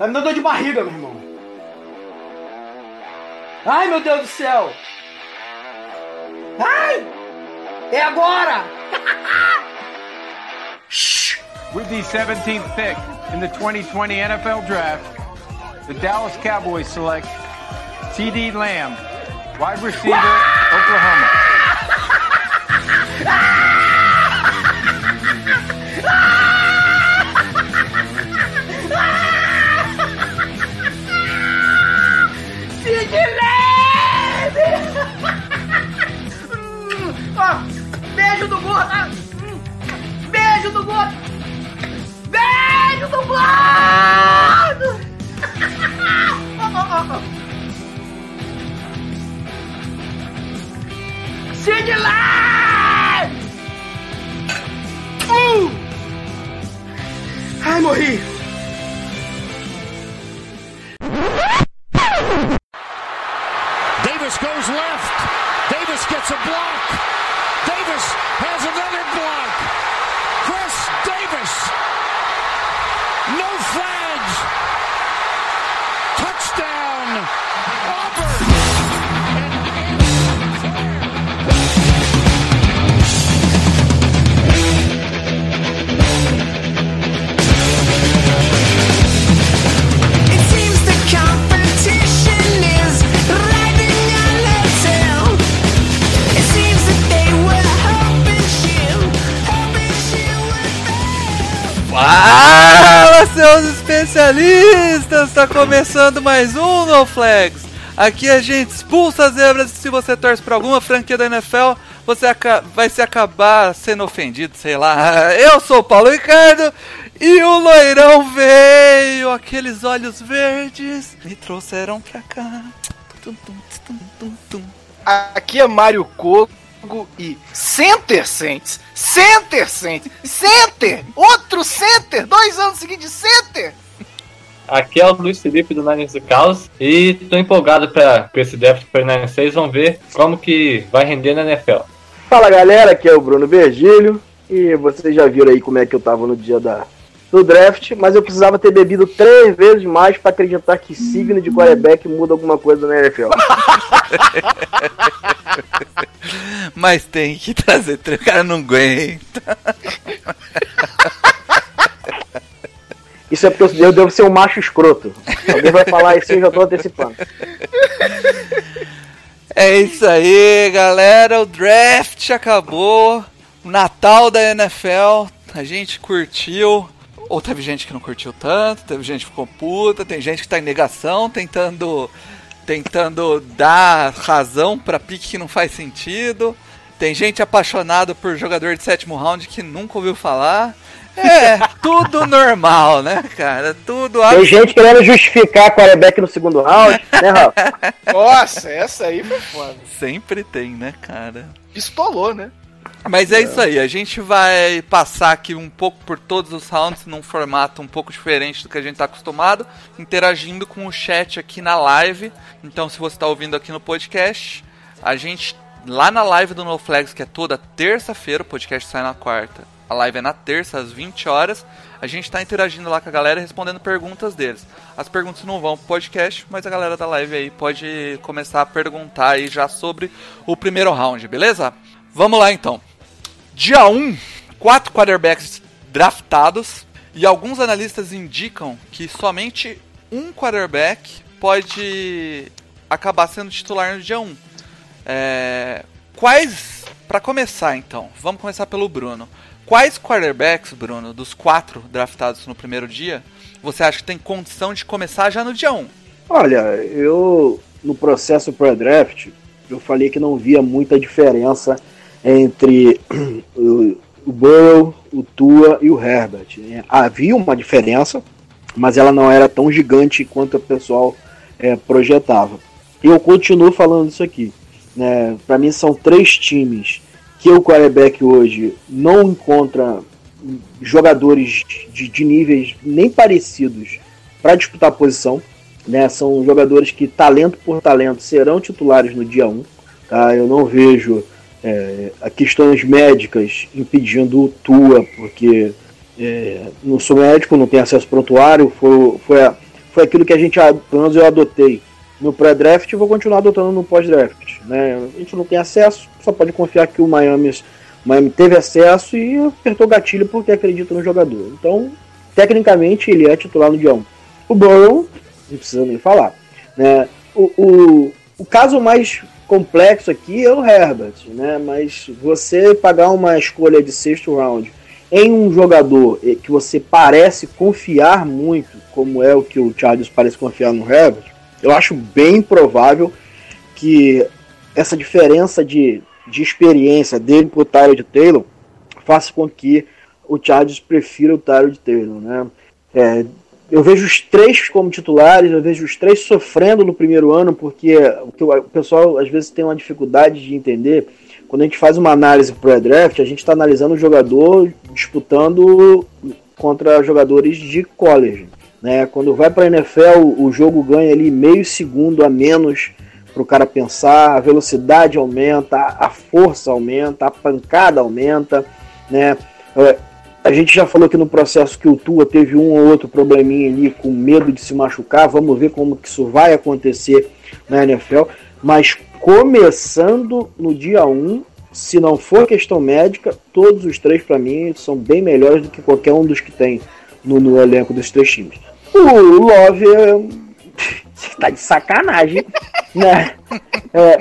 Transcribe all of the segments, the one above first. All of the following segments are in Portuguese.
Tá me dando dor de barriga, meu irmão. Ai, meu Deus do céu. Ai! É agora! With the 17th pick in the 2020 NFL Draft, the Dallas Cowboys select T.D. Lamb, wide receiver, Oklahoma. Beijo do gordo! Beijo do gordo! Ó, ó, ó. Sid Leve! Uh! Ai, morri! Está começando mais um No Flags. Aqui a gente expulsa as zebras e se você torce para alguma franquia da NFL, você vai se acabar sendo ofendido, sei lá. Eu sou o Paulo Ricardo e o loirão veio, aqueles olhos verdes me trouxeram pra cá. Aqui é Mário Cogo e Center Saints, Center Saints, Center, outro Center, dois anos seguidos de Center. Aqui é o Luiz Felipe do Niners do Caos e tô empolgado para esse draft para Niners 6. Vamos ver como que vai render na NFL. Fala galera, aqui é o Bruno Virgílio e vocês já viram aí como é que eu tava no dia da, do draft, mas eu precisava ter bebido três vezes mais pra acreditar que signo de quarterback muda alguma coisa na NFL. Mas tem que trazer, tre- o cara não aguenta. Isso é porque eu devo ser um macho escroto. Alguém vai falar isso e eu já tô antecipando. É isso aí, galera. O draft acabou. Natal da NFL. A gente curtiu. Ou teve gente que não curtiu tanto, teve gente que ficou puta, tem gente que tá em negação, tentando tentando dar razão pra pique que não faz sentido. Tem gente apaixonada por jogador de sétimo round que nunca ouviu falar. É, tudo normal, né, cara? Tudo Tem gente querendo justificar quarterback no segundo round, né, Rafa? Nossa, essa aí foi foda. sempre tem, né, cara? Pistolou, né? Mas é, isso aí, a gente vai passar aqui um pouco por todos os rounds num formato um pouco diferente do que a gente está acostumado, interagindo com o chat aqui na live. Então, se você está ouvindo aqui no podcast, a gente lá na live do No Flags, que é toda terça-feira, o podcast sai na quarta. A live é na terça, às 20 horas. A gente está interagindo lá com a galera respondendo perguntas deles. As perguntas não vão pro podcast, mas a galera da live aí pode começar a perguntar aí já sobre o primeiro round, beleza? Vamos lá então. Dia 1, quatro quarterbacks draftados e alguns analistas indicam que somente um quarterback pode acabar sendo titular no dia 1. É, quais, para começar então, vamos começar pelo Bruno. Quais quarterbacks, Bruno, dos quatro draftados no primeiro dia, você acha que tem condição de começar já no dia 1? Olha, eu no processo pré-draft, eu falei que não via muita diferença entre o, o Burrow, o Tua e o Herbert. né? Havia uma diferença, mas ela não era tão gigante quanto o pessoal é, projetava. E eu continuo falando isso aqui. Né? Para mim são três times que o quarterback hoje não encontra jogadores de, de níveis nem parecidos para disputar a posição. Né? São jogadores que, talento por talento, serão titulares no dia 1. Tá? Eu não vejo é, questões médicas impedindo o Tua, porque é, não sou médico, não tenho acesso prontuário. Foi, foi, foi aquilo que a gente, pelo menos eu adotei no pré-draft e vou continuar adotando no pós-draft. Né? A gente não tem acesso, só pode confiar que o Miami, Miami teve acesso e apertou o gatilho porque acredita no jogador. Então, tecnicamente, ele é titular no dia 1. O Burrow, não precisa nem falar. Né? O, o, o caso mais complexo aqui é o Herbert, né? mas você pagar uma escolha de sexto round em um jogador que você parece confiar muito, como é o que o Chargers parece confiar no Herbert, eu acho bem provável que essa diferença de, de experiência dele pro Tyrod Taylor faça com que o Chargers prefira o Tyrod Taylor, né? É, eu vejo os três como titulares, eu vejo os três sofrendo no primeiro ano, porque o pessoal às vezes tem uma dificuldade de entender. Quando a gente faz uma análise pré-draft, a gente está analisando o jogador disputando contra jogadores de college. Né? Quando vai para a NFL, o jogo ganha ali meio segundo a menos para o cara pensar, a velocidade aumenta, a força aumenta, a pancada aumenta. Né? É, a gente já falou aqui no processo que o Tua teve um ou outro probleminha ali com medo de se machucar. Vamos ver como que isso vai acontecer na NFL. Mas começando no dia 1, se não for questão médica, todos os três para mim são bem melhores do que qualquer um dos que tem no, no elenco dos três times. O Love é... tá de sacanagem, né? É,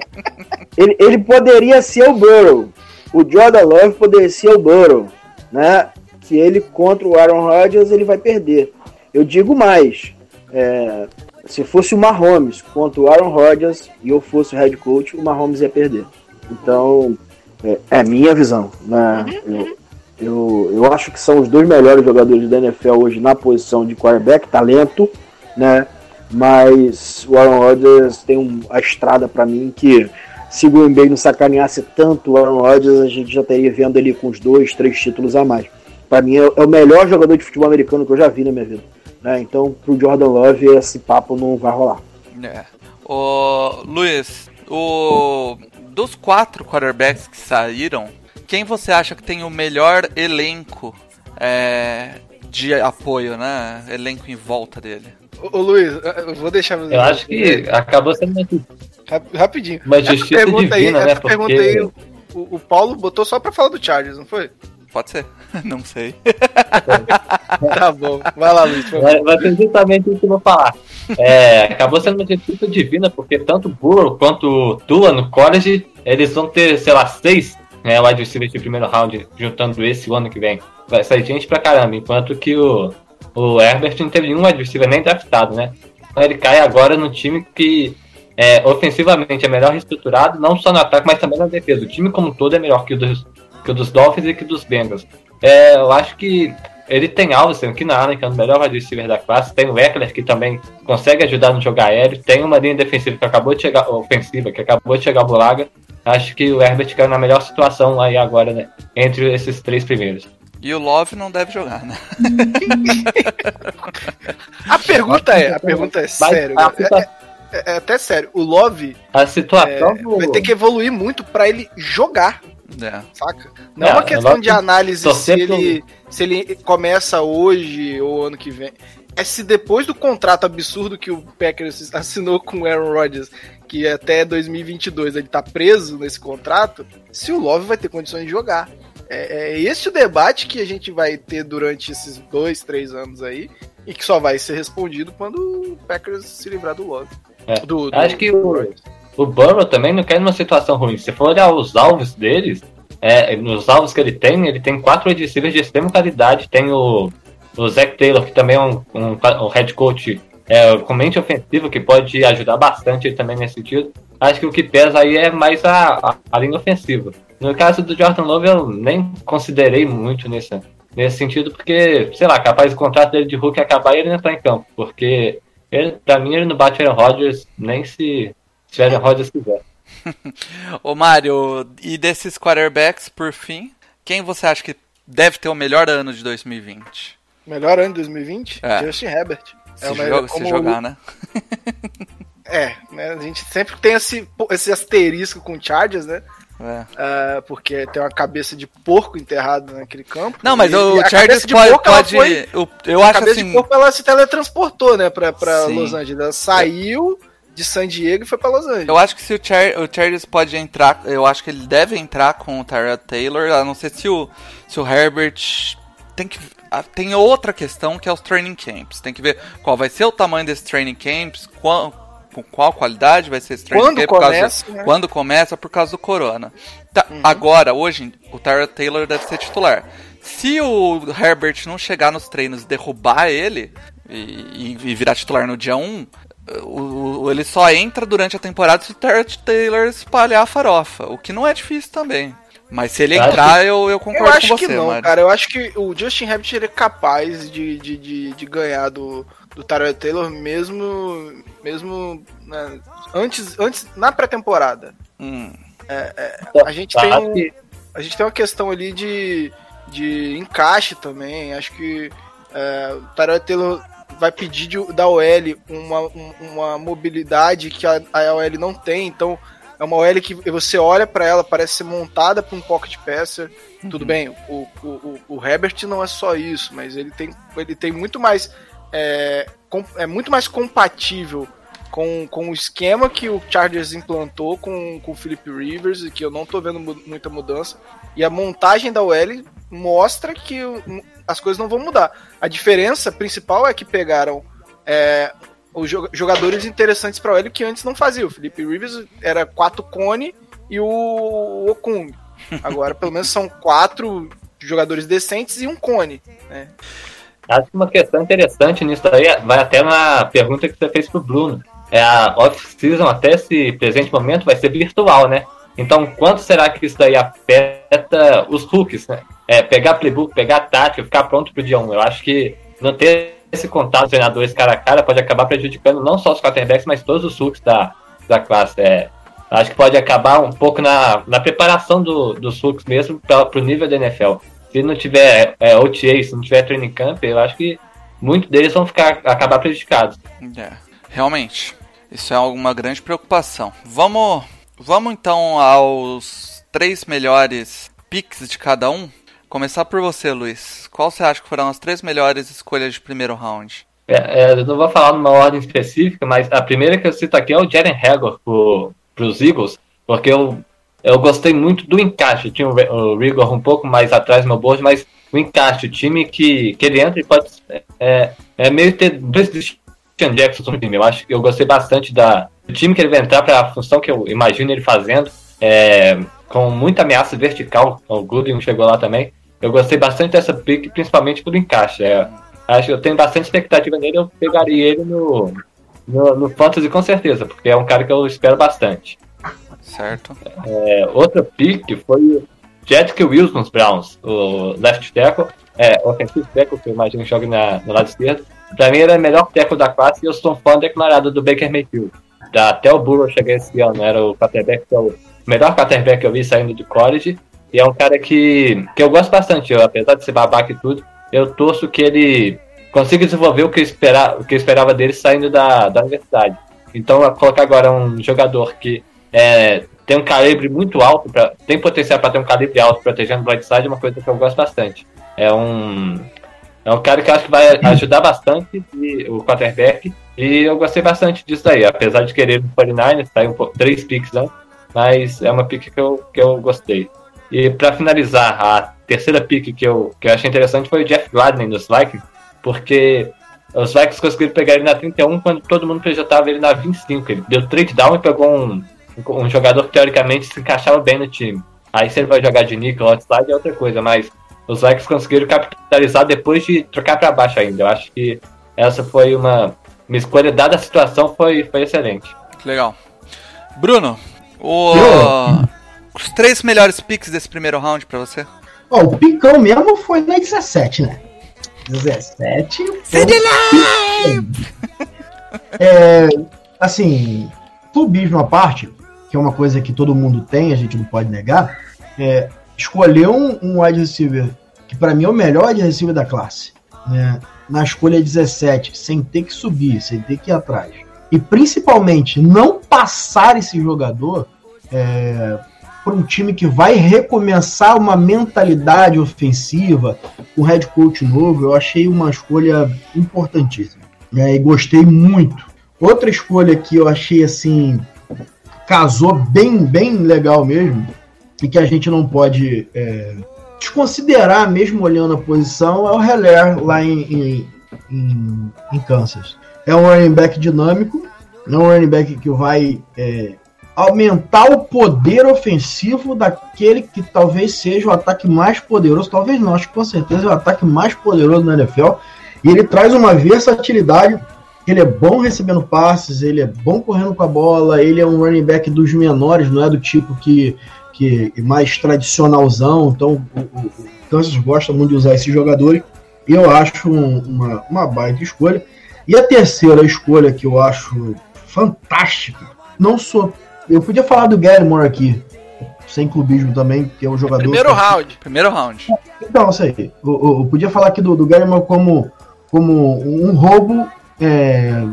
ele, ele poderia ser o Burrow. O Jordan Love poderia ser o Burrow, né? que ele contra o Aaron Rodgers ele vai perder. Eu digo mais, é, se fosse o Mahomes contra o Aaron Rodgers e eu fosse o head coach, o Mahomes ia perder. Então, é, é minha visão. Né? Eu, eu, eu acho que são os dois melhores jogadores da NFL hoje na posição de quarterback, talento, né? Mas o Aaron Rodgers tem um, a estrada para mim que se o Green Bay não sacaneasse tanto o Aaron Rodgers, a gente já teria vendo ele com os dois, três títulos a mais. Para mim é, é, o melhor jogador de futebol americano que eu já vi na minha vida. Né? Então, pro Jordan Love, esse papo não vai rolar. É. O Luiz, o dos quatro quarterbacks que saíram, quem você acha que tem o melhor elenco é, de apoio, né? Elenco em volta dele? Ô, ô Luiz, eu vou deixar. Eu acho que acabou sendo rapidinho. Uma justiça pergunta divina, aí, né? Essa pergunta aí, o, o Paulo botou só pra falar do Chargers, não foi? Pode ser. Não sei. tá bom. Vai lá, Luiz. Vai, vai ser justamente isso que eu vou falar. É, acabou sendo uma justiça divina, porque tanto o Burrow quanto o Tua no college, eles vão ter, sei lá, seis né, wide receivers de primeiro round, juntando esse o ano que vem. Vai sair gente pra caramba, enquanto que o, o Herbert não teve nenhum wide receiver nem draftado, né? Então ele cai agora no time que é, ofensivamente é melhor reestruturado, não só no ataque, mas também na defesa. O time como um todo é melhor que o dos, que o dos Dolphins e que o dos Bengals. É, eu acho que ele tem alvos, tem o Keenan que é o melhor wide receiver da classe, tem o Eckler, que também consegue ajudar no jogo aéreo, tem uma linha defensiva que acabou de chegar, ofensiva, que acabou de chegar ao Bulaga. Acho que o Herbert caiu na melhor situação aí agora, né, entre esses três primeiros. E o Love não deve jogar, né? a pergunta é, a pergunta é sério. É, é, é, até sério. O Love a situação é, vai ter que evoluir muito para ele jogar é. Saca? Não é, uma questão de análise se ele, se ele começa hoje ou ano que vem. É se depois do contrato absurdo que o Packers assinou com o Aaron Rodgers, que até 2022 ele tá preso nesse contrato, se o Love vai ter condições de jogar. É, é esse o debate que a gente vai ter durante esses dois, três anos aí, e que só vai ser respondido quando o Packers se livrar do Love. É. Do, do, Acho que o, o Burrow também não quer numa situação ruim. Se for olhar os alvos deles, é, nos alvos que ele tem, ele tem quatro receivers de extrema qualidade. Tem o, o Zach Taylor, que também é um, um, um head coach é, com mente ofensiva, que pode ajudar bastante também nesse sentido. Acho que o que pesa aí é mais a, a, a linha ofensiva. No caso do Jordan Love, eu nem considerei muito nesse, nesse sentido, porque, sei lá, capaz o contrato dele de Hulk acabar e ele não entrar em campo. Porque, ele, pra mim, ele não bate Aaron Rodgers nem se se Aaron Rodgers quiser. Ô Mário, e desses quarterbacks, por fim, quem você acha que deve ter o melhor ano de 2020? Melhor ano de 2020? É. Justin Herbert. Se, é joga, se jogar, né? é, né? A gente sempre tem esse, esse asterisco com Chargers, né? É. é, porque tem uma cabeça de porco enterrada naquele campo. Não, mas E o a Chargers pode. porco, pode foi- eu eu a acho cabeça assim. de porco ela se teletransportou, né, pra, pra Sim. Los Angeles. Ela saiu de San Diego e foi pra Los Angeles. Eu acho que se o, Char o Chargers pode entrar, eu acho que ele deve entrar com o Tyrod Taylor, a não ser se o, se o Herbert tem que tem outra questão que é os training camps. Tem que ver qual vai ser o tamanho desses training camps, qual, com qual qualidade vai ser esse training Quando camp, começa, né? quando começa por causa do corona. Tá, Uhum. Agora, hoje, o Tyrod Taylor deve ser titular. Se o Herbert não chegar nos treinos e derrubar ele e, e virar titular no dia 1, o, o- ele só entra durante a temporada se o Tyrod Taylor espalhar a farofa, o que não é difícil também. Mas se ele Eu entrar, eu, eu Eu concordo acho com você, que não, Mário. cara. Eu acho que o Justin Herbert ele é capaz de, de, de, de ganhar do, do Tyrod Taylor mesmo, mesmo né, antes, antes na pré-temporada. Hum, A gente tem um, que- a gente tem uma questão ali de, de encaixe também. Acho que é, o Tyrod Taylor vai pedir de- da OL uma, um- uma mobilidade que a, a OL não tem. Então é uma OL que você olha pra ela, parece ser montada para um pocket passer. Tudo bem, o, o, o, Herbert não é só isso, mas ele tem, ele tem muito mais. É, com- é muito mais compatível com, com o esquema que o Chargers implantou com, com o Philip Rivers e que eu não tô vendo mu- muita mudança. E a montagem da OL mostra que as coisas não vão mudar. A diferença principal é que pegaram é, os jo- jogadores interessantes para OL que antes não faziam. O Philip Rivers era quatro cone e o Okung. Agora, pelo menos são quatro jogadores decentes e um cone. Né? Acho que uma questão interessante nisso aí vai até na pergunta que você fez pro Bruno. É a off-season, até esse presente momento, vai ser virtual, né? Então, quanto será que isso daí afeta os rookies, né? É, pegar playbook, pegar tática, ficar pronto pro dia 1. Eu acho que não ter esse contato dos treinadores cara a cara pode acabar prejudicando não só os quarterbacks, mas todos os rookies da, da classe. É, acho que pode acabar um pouco na, na preparação do, dos rookies mesmo para pro nível da NFL. Se não tiver é, OTA, se não tiver training camp, eu acho que muitos deles vão ficar acabar prejudicados. é, realmente, isso é uma grande preocupação. Vamos, vamos então aos três melhores picks de cada um. Começar por você, Luiz. Qual você acha que foram as três melhores escolhas de primeiro round? É, é, eu não vou falar numa ordem específica, mas a primeira que eu cito aqui é o Jaren Hagor para os Eagles, porque eu, eu gostei muito do encaixe. Tinha o, Rigor um pouco mais atrás no board, mas o encaixe, o time que, que ele entra e pode. É, é meio ter dois Christian Jackson no time. Eu acho que eu gostei bastante da, do time que ele vai entrar para a função que eu imagino ele fazendo, é, com muita ameaça vertical. O Goodwin chegou lá também. Eu gostei bastante dessa pick, principalmente pelo encaixe. É, acho que eu tenho bastante expectativa nele. Eu pegaria ele no, no, no Fantasy com certeza, porque é um cara que eu espero bastante. Certo? É, outra pick foi o Jedrick Wilson dos Browns, o left tackle, é, offensive tackle, que eu imagino que joga na, no lado esquerdo. Pra mim, ele é o melhor tackle da classe e eu sou um fã declarado do Baker Mayfield. Da, até o Burrow chegar esse ano, era o quarterback, que é o melhor quarterback que eu vi saindo de college. E é um cara que, que eu gosto bastante, eu, apesar de ser babaca e tudo, eu torço que ele consiga desenvolver o que eu, espera, o que eu esperava dele saindo da, da universidade. Então, colocar agora um jogador que é, tem um calibre muito alto, pra, tem potencial para ter um calibre alto protegendo o Brightside, é uma coisa que eu gosto bastante. É um, é um cara que eu acho que vai ajudar bastante e, o quarterback, e eu gostei bastante disso aí, apesar de querer o 49ers, tá aí um três picks, né? Mas é uma pick que eu, que eu gostei. E para finalizar, a terceira pick que eu, que eu achei interessante foi o Jeff Gladney dos Vikings, porque os Vikings conseguiram pegar ele na 31 quando todo mundo projetava ele na 25. Ele deu trade down e pegou um, um jogador que teoricamente se encaixava bem no time. Aí se ele vai jogar de nickel outside é outra coisa, mas os Vikings conseguiram capitalizar depois de trocar para baixo ainda. Eu acho que essa foi uma, uma escolha, dada a situação, foi, foi excelente. Legal. Bruno, o- os três melhores picks desse primeiro round pra você? Ó, o picão mesmo foi na 17, né? 17. É, assim, clubismo à parte, que é uma coisa que todo mundo tem, a gente não pode negar, é, escolher um, um wide receiver que para mim é o melhor wide receiver da classe, né? Na escolha 17, sem ter que subir, sem ter que ir atrás. E principalmente não passar esse jogador, é, para um time que vai recomeçar uma mentalidade ofensiva, um head coach novo, eu achei uma escolha importantíssima. Né, e gostei muito. Outra escolha que eu achei assim casou bem, bem legal mesmo, e que a gente não pode é, desconsiderar, mesmo olhando a posição, é o Heller lá em, em, em, em Kansas. É um running back dinâmico, é um running back que vai é, aumentar o poder ofensivo daquele que talvez seja o ataque mais poderoso, talvez não, acho que com certeza é o ataque mais poderoso na NFL. E ele traz uma versatilidade. Ele é bom recebendo passes, ele é bom correndo com a bola, ele é um running back dos menores, não é do tipo que, que mais tradicionalzão. Então o, o, o Kansas gosta muito de usar esses jogadores. Eu acho um, uma, uma baita escolha. E a terceira escolha que eu acho fantástica, não sou eu podia falar do Gallimore aqui, sem clubismo também, que é um jogador. Primeiro round, primeiro round. Então, aí. Eu, eu, eu podia falar aqui do, do Gallimore como, como um roubo é,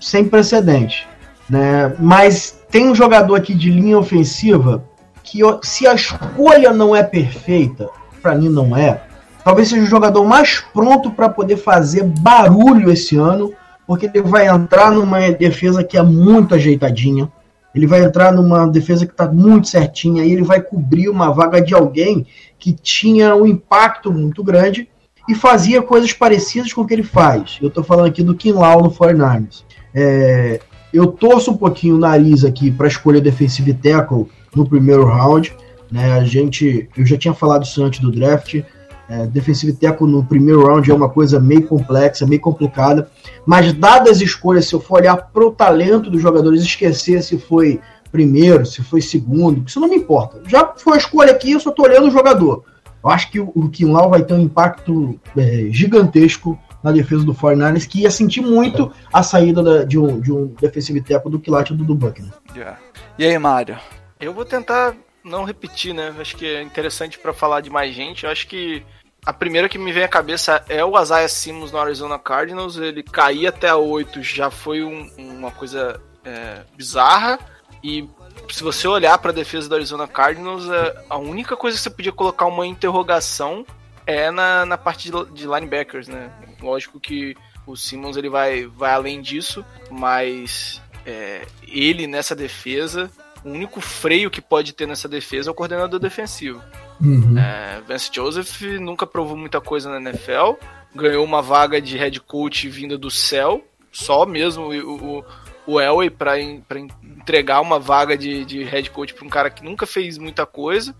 sem precedente. Né? Mas tem um jogador aqui de linha ofensiva que, se a escolha não é perfeita, para mim não é, talvez seja o jogador mais pronto para poder fazer barulho esse ano, porque ele vai entrar numa defesa que é muito ajeitadinha ele vai entrar numa defesa que está muito certinha e ele vai cobrir uma vaga de alguém que tinha um impacto muito grande e fazia coisas parecidas com o que ele faz. Eu estou falando aqui do Kinlaw no 49ers. É, eu torço um pouquinho o nariz aqui para a escolha defensive tackle no primeiro round. Né? A gente, eu já tinha falado isso antes do draft. É, defensive tackle no primeiro round é uma coisa meio complexa, meio complicada. Mas dadas as escolhas, se eu for olhar pro talento dos jogadores, esquecer se foi primeiro, se foi segundo, isso não me importa. Já foi a escolha aqui, eu só tô olhando o jogador. Eu acho que o, o Kinlaw vai ter um impacto é, gigantesco na defesa do 49ers, que ia sentir muito a saída da, de, um, de um defensive tackle do Kilat do, do Buckner. Yeah. E aí, Mário? Eu vou tentar não repetir, né? Acho que é interessante para falar de mais gente. Eu acho que a primeira que me vem à cabeça é o Isaiah Simmons no Arizona Cardinals. Ele cair até a 8 já foi um, uma coisa é, bizarra. E se você olhar para a defesa do Arizona Cardinals, é, a única coisa que você podia colocar uma interrogação é na, na parte de, de linebackers, né? Lógico que o Simmons ele vai, vai além disso, mas é, ele nessa defesa o único freio que pode ter nessa defesa é o coordenador defensivo. Uhum. É, Vance Joseph nunca provou muita coisa na NFL, ganhou uma vaga de head coach vinda do céu, só mesmo o, o, o Elway para entregar uma vaga de, de head coach para um cara que nunca fez muita coisa.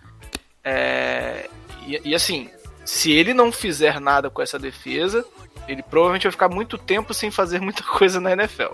É, e, e assim, se ele não fizer nada com essa defesa, ele provavelmente vai ficar muito tempo sem fazer muita coisa na NFL.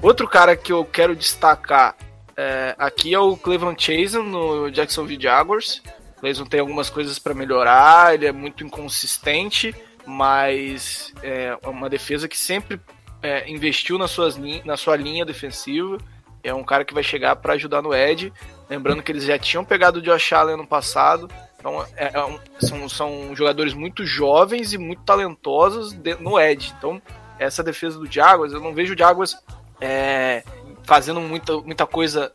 Outro cara que eu quero destacar é, aqui é o Cleveland Chasen no Jacksonville Jaguars. O Cleveland tem algumas coisas para melhorar, ele é muito inconsistente, mas é uma defesa que sempre é, investiu nas suas na sua linha defensiva. É um cara que vai chegar para ajudar no Ed. Lembrando que eles já tinham pegado o Josh Allen no passado. Então, é, é um, são, são jogadores muito jovens e muito talentosos de, no Ed. Então, essa defesa do Jaguars, eu não vejo o Jaguars é, fazendo muita, muita coisa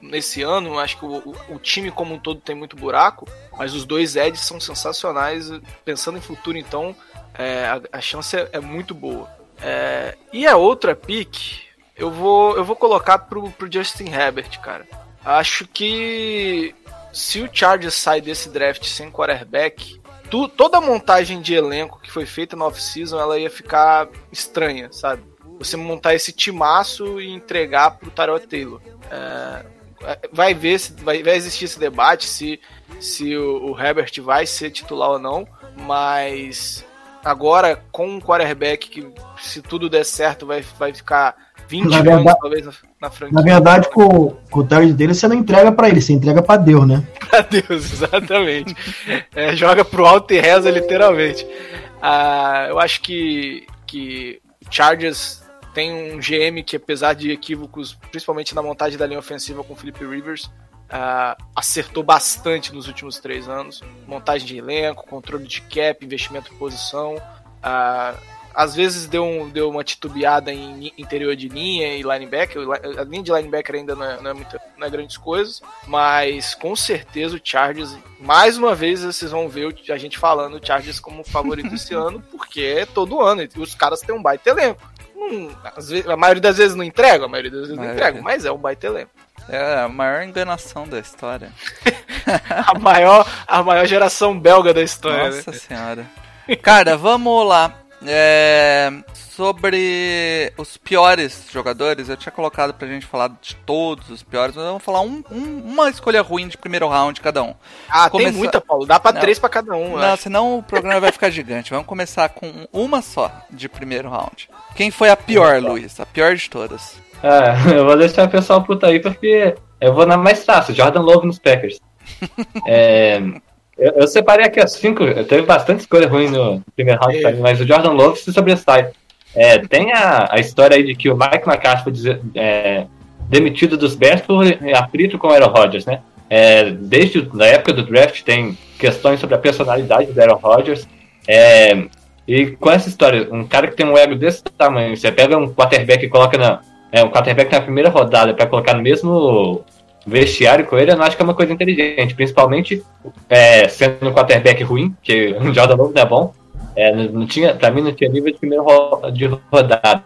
nesse ano. Acho que o, o, time como um todo tem muito buraco, mas os dois Eds são sensacionais. Pensando em futuro, então, é, a, a, chance é, é muito boa. É, e a outra pick, eu vou, eu vou colocar pro, pro Justin Herbert, cara. Acho que se o Chargers sai desse draft sem quarterback, tu, toda a montagem de elenco que foi feita no off-season, ela ia ficar estranha, sabe? Você montar esse timaço e entregar pro Tarot Taylor. É, vai ver se vai, vai, existir esse debate se, se o, o, Herbert vai ser titular ou não, mas agora com um quarterback que se tudo der certo vai, vai ficar 20 na verdade, anos talvez na, na franquia. Na verdade, com, com o target dele você não entrega para ele, você entrega para Deus, né? Para Deus, exatamente. é, joga pro alto e reza literalmente. Ah, eu acho que que Chargers tem um GM que, apesar de equívocos, principalmente na montagem da linha ofensiva com o Felipe Rivers, uh, acertou bastante nos últimos três anos. Montagem de elenco, controle de cap, investimento em posição. Uh, às vezes deu, um, deu uma titubeada em interior de linha e linebacker. A linha de linebacker ainda não é, não é, muita, não é grandes coisas, mas com certeza o Chargers, mais uma vez, vocês vão ver a gente falando o Chargers como favorito esse ano, porque é todo ano, e os caras têm um baita elenco. Hum, vezes, a maioria das vezes não entrega, a maioria das vezes não é. entrega, mas é um baita elenco. É a maior enganação da história. a, maior, a maior geração belga da história. Nossa né? senhora. Cara, vamos lá. É, sobre os piores jogadores, eu tinha colocado pra gente falar de todos os piores, mas vamos falar um, um, uma escolha ruim de primeiro round cada um. Ah, Começa... tem muita, Paulo. Dá pra não, três pra cada um. Não, acho. senão o programa vai ficar gigante. Vamos começar com uma só de primeiro round. Quem foi a pior, Luiz? A pior de todas? É, eu vou deixar o pessoal puta aí porque eu vou na mais fácil, Jordan Love nos Packers. é, eu, eu, separei aqui as cinco, teve bastante escolha ruim no primeiro round, é. mas o Jordan Love se sobressai. É, tem a, a história aí de que o Mike McCarthy foi é, demitido dos Bears por atrito com o Aaron Rodgers, né? É, desde a época do draft tem questões sobre a personalidade do Aaron Rodgers. É, e com essa história, um cara que tem um ego desse tamanho, você pega um quarterback e coloca na, é, um quarterback na primeira rodada para colocar no mesmo vestiário com ele, eu não acho que é uma coisa inteligente, principalmente é, sendo um quarterback ruim, que o Jordan Love não é bom, é, não, tinha, pra mim não tinha nível de primeira de rodada.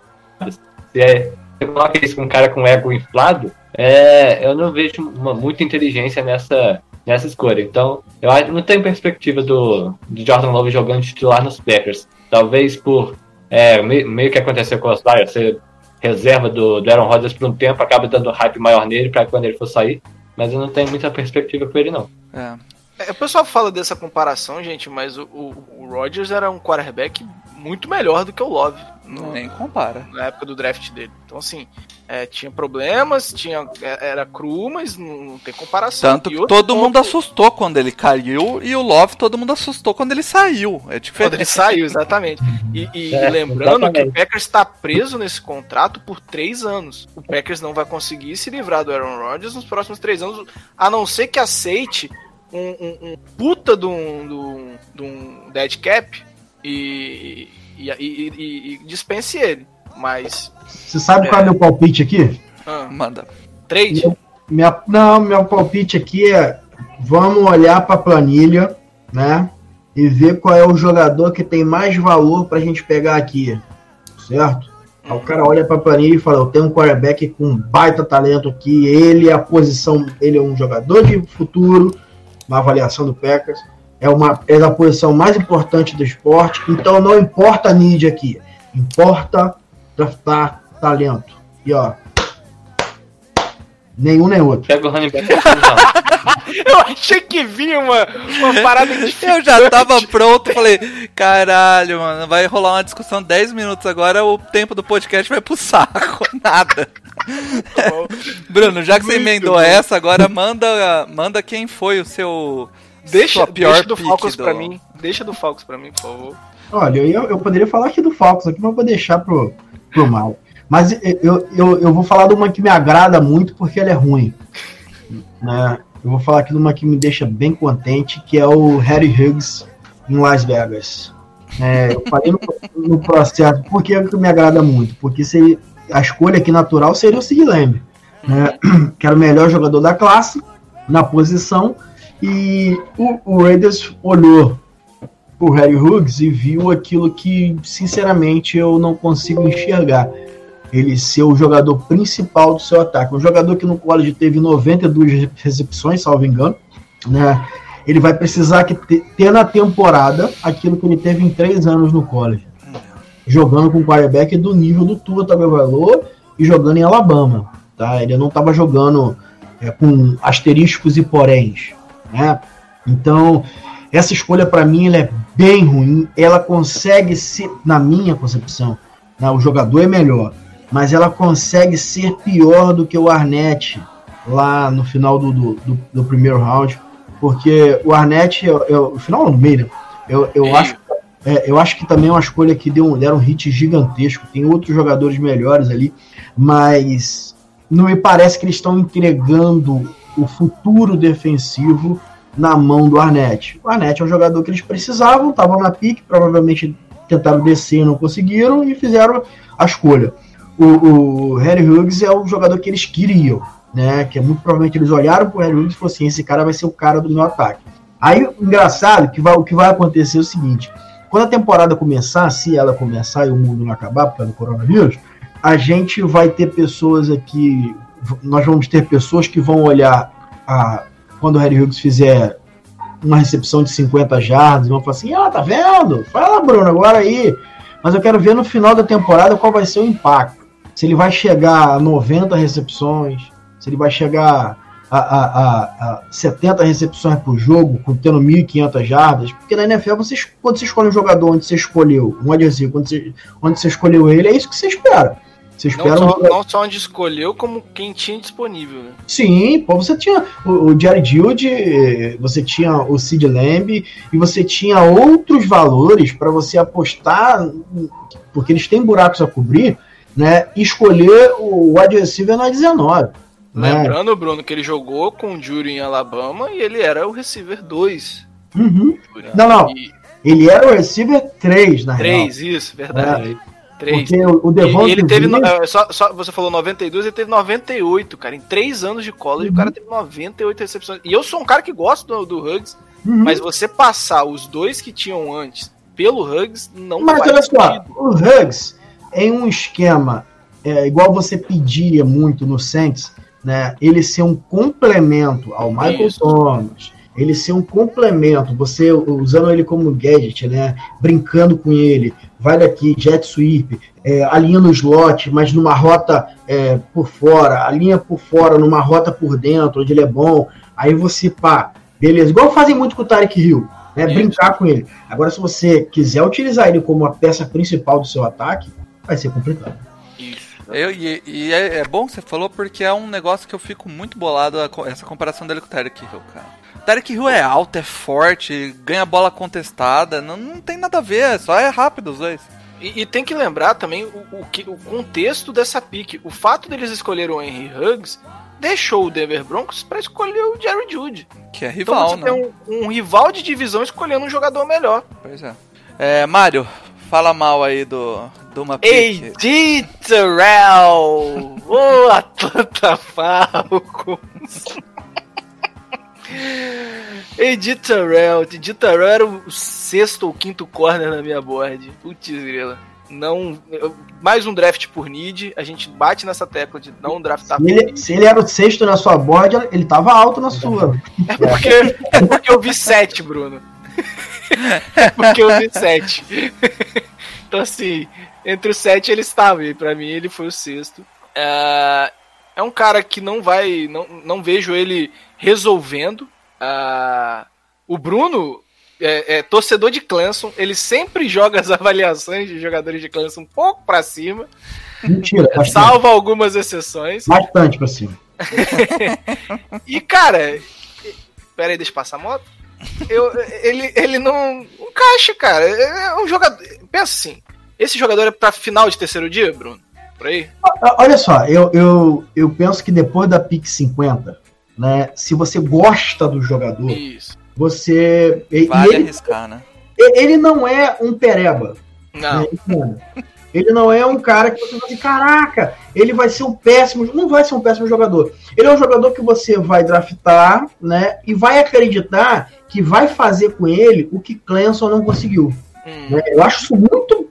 Se é, você coloca isso com um cara com ego inflado, é, eu não vejo uma, muita inteligência nessa, nessa escolha. Então, eu não tenho perspectiva do, do Jordan Love jogando titular nos Packers. Talvez por é, meio, meio que aconteceu com os Lions, você reserva do, do Aaron Rodgers por um tempo, acaba dando hype maior nele para quando ele for sair, mas eu não tenho muita perspectiva com ele não. É. É, o pessoal fala dessa comparação, gente, mas o, o, o Rodgers era um quarterback muito melhor do que o Love. No, Nem compara. Na época do draft dele. Então, assim, é, tinha problemas, tinha, é, era cru, mas não, tem comparação. Tanto que todo ponto... mundo assustou quando ele caiu e o Love todo mundo assustou quando ele saiu. É diferente. Quando ele saiu, exatamente. E, e é, lembrando exatamente. que o Packers está preso nesse contrato por três anos. O Packers não vai conseguir se livrar do Aaron Rodgers nos próximos três anos, a não ser que aceite um, um, um puta de um, de um dead cap e, e, e, e, dispense ele. Mas. Você sabe é... qual é o meu palpite aqui? Ah, Manda. Trade? Minha, minha, não, meu palpite aqui é: vamos olhar para a planilha, né? E ver qual é o jogador que tem mais valor para a gente pegar aqui, certo? Aí o cara olha para a planilha e fala: Eu tenho um quarterback com baita talento aqui. Ele é a posição, ele é um jogador de futuro na avaliação do Packers. É, uma, é da posição mais importante do esporte, então não importa a need aqui, importa draftar talento. E ó, nenhum nem outro. Pega o running back. Eu achei que vinha uma, uma parada Eu já tava pronto, falei, caralho, mano, vai rolar uma discussão 10 minutos agora, o tempo do podcast vai pro saco, nada. Bruno, já que Muito você emendou bom. essa, agora manda, manda quem foi o seu. Deixa, pior deixa do Falcons do... pra mim. Deixa do Falcons pra mim, por favor. Olha, eu, eu poderia falar aqui do Falcons aqui, mas vou deixar pro, pro mal. Mas eu, eu, eu vou falar de uma que me agrada muito porque ela é ruim. Né? Eu vou falar aqui de uma que me deixa bem contente, que é o Harry Hughes em Las Vegas. É, eu falei no, no processo, porque é que me agrada muito, porque se a escolha aqui natural seria o Sid Lamb, né? que era o melhor jogador da classe, na posição, e o, o Raiders olhou o Harry Hughes e viu aquilo que, sinceramente, eu não consigo enxergar. Ele ser o jogador principal do seu ataque. Um jogador que no college teve 92 recepções, salvo engano, né? Ele vai precisar que ter na temporada aquilo que ele teve em três anos no college jogando com o quarterback do nível do Tua Tagovailoa e jogando em Alabama, tá? Ele não estava jogando é, com asteriscos e poréns, né? Então, essa escolha para mim ela é bem ruim. Ela consegue ser, na minha concepção, né, o jogador é melhor, mas ela consegue ser pior do que o Arnett lá no final do, do, do, do primeiro round, porque o Arnett, eu, final do meio, eu, eu acho é, eu acho que também é uma escolha que deu, deram um hit gigantesco. Tem outros jogadores melhores ali, mas não me parece que eles estão entregando o futuro defensivo na mão do Arnett. O Arnett é um jogador que eles precisavam, estavam na pique, provavelmente tentaram descer não conseguiram e fizeram a escolha. O, o Harry Hughes é o jogador que eles queriam, né? Que é muito provavelmente eles olharam pro Harry Hughes e falaram assim: esse cara vai ser o cara do meu ataque. Aí, o engraçado, que vai, o que vai acontecer é o seguinte: quando a temporada começar, se ela começar e o mundo não acabar por causa do coronavírus, a gente vai ter pessoas aqui, nós vamos ter pessoas que vão olhar a, quando o Harry Hughes fizer uma recepção de 50 jardas, vão falar assim: ah, tá vendo? Fala, Bruno, agora aí. Mas eu quero ver no final da temporada qual vai ser o impacto. Se ele vai chegar a 90 recepções, se ele vai chegar a, a, a, a 70 recepções por jogo, tendo 1.500 jardas, porque na NFL, você, quando você escolhe um jogador onde você escolheu, um adesivo, quando você, onde você escolheu ele, é isso que você espera. Você espera não, um só, não só onde escolheu, como quem tinha disponível, né? Sim, pô, você tinha o, o Jared eh, você tinha o Sid Lamb e você tinha outros valores para você apostar, porque eles têm buracos a cobrir, né? E escolher o wide receiver na 19. Né? Lembrando, Bruno, que ele jogou com o Jury em Alabama e ele era o receiver 2. Uhum. Não, não. E Ele era o receiver 3, na real. 3, isso, verdade. 3. Porque o, o Devonta E ele teve. Smith- é, só, só- você falou 92, ele teve 98, cara. Em 3 anos de college, o cara teve 98 recepções. E eu sou um cara que gosta do, do Huggs, Uhum. mas você passar os dois que tinham antes pelo Huggs, não Mas olha só, o Huggs em um esquema é, igual você pedia muito no Saints, né? Ele ser um complemento ao Michael Isso. Thomas, ele ser um complemento, você usando ele como gadget, né? Brincando com ele, vai daqui, jet sweep, é, alinha no slot, mas numa rota é, por fora, alinha por fora, numa rota por dentro, onde ele é bom. Aí você, pá, beleza. Igual fazem muito com o Tarek Hill, né? Brincar com ele. Agora, se você quiser utilizar ele como a peça principal do seu ataque, vai ser complicado. Eu, e e é, é bom que você falou porque é um negócio que eu fico muito bolado essa comparação dele com o Tarek Hill, cara. Tarek Hill é alto, é forte, ganha bola contestada, não, não tem nada a ver, só é rápido os dois. E, e tem que lembrar também o, o, que, o contexto dessa pique. O fato deles escolherem o Henry Huggs deixou o Denver Broncos para escolher o Jerry Judy. Que é Então rival, você né? tem um, um rival de divisão escolhendo um jogador melhor. Pois é. É, Mário, fala mal aí do, do uma. AD Terrell! Ô Atlanta Falcons! AD Terrell. Era o sexto ou quinto corner na minha board. Putz, grila. Não, eu- mais um draft por need. A gente bate nessa tecla de não draftar Se ele, se ele era o sexto na sua board, ele tava alto na sua. É porque, é porque eu vi sete, Bruno. É porque eu vi sete. Então, assim, entre os sete ele estava, e pra mim ele foi o sexto. É, é um cara que não vai. Não, não vejo ele resolvendo. Ah, o Bruno é, é torcedor de Clemson, ele sempre joga as avaliações de jogadores de Clemson um pouco pra cima, Mentira, salvo algumas exceções. bastante pra cima. E, cara, pera aí, deixa eu passar a moto. Eu, ele, ele não encaixa, cara. É um jogador. Pensa assim: esse jogador é pra final de terceiro dia, Bruno? Por aí? Olha só, eu, eu, eu penso que depois da pick 50, né? Se você gosta do jogador, Isso. você. Vale ele, arriscar, né? ele não é um pereba. Não. né? Ele não é um cara que você fala assim, caraca, ele vai ser um péssimo. Não vai ser um péssimo jogador. Ele é um jogador que você vai draftar, né? E vai acreditar que vai fazer com ele o que Clemson não conseguiu. Hum. né? Eu acho isso muito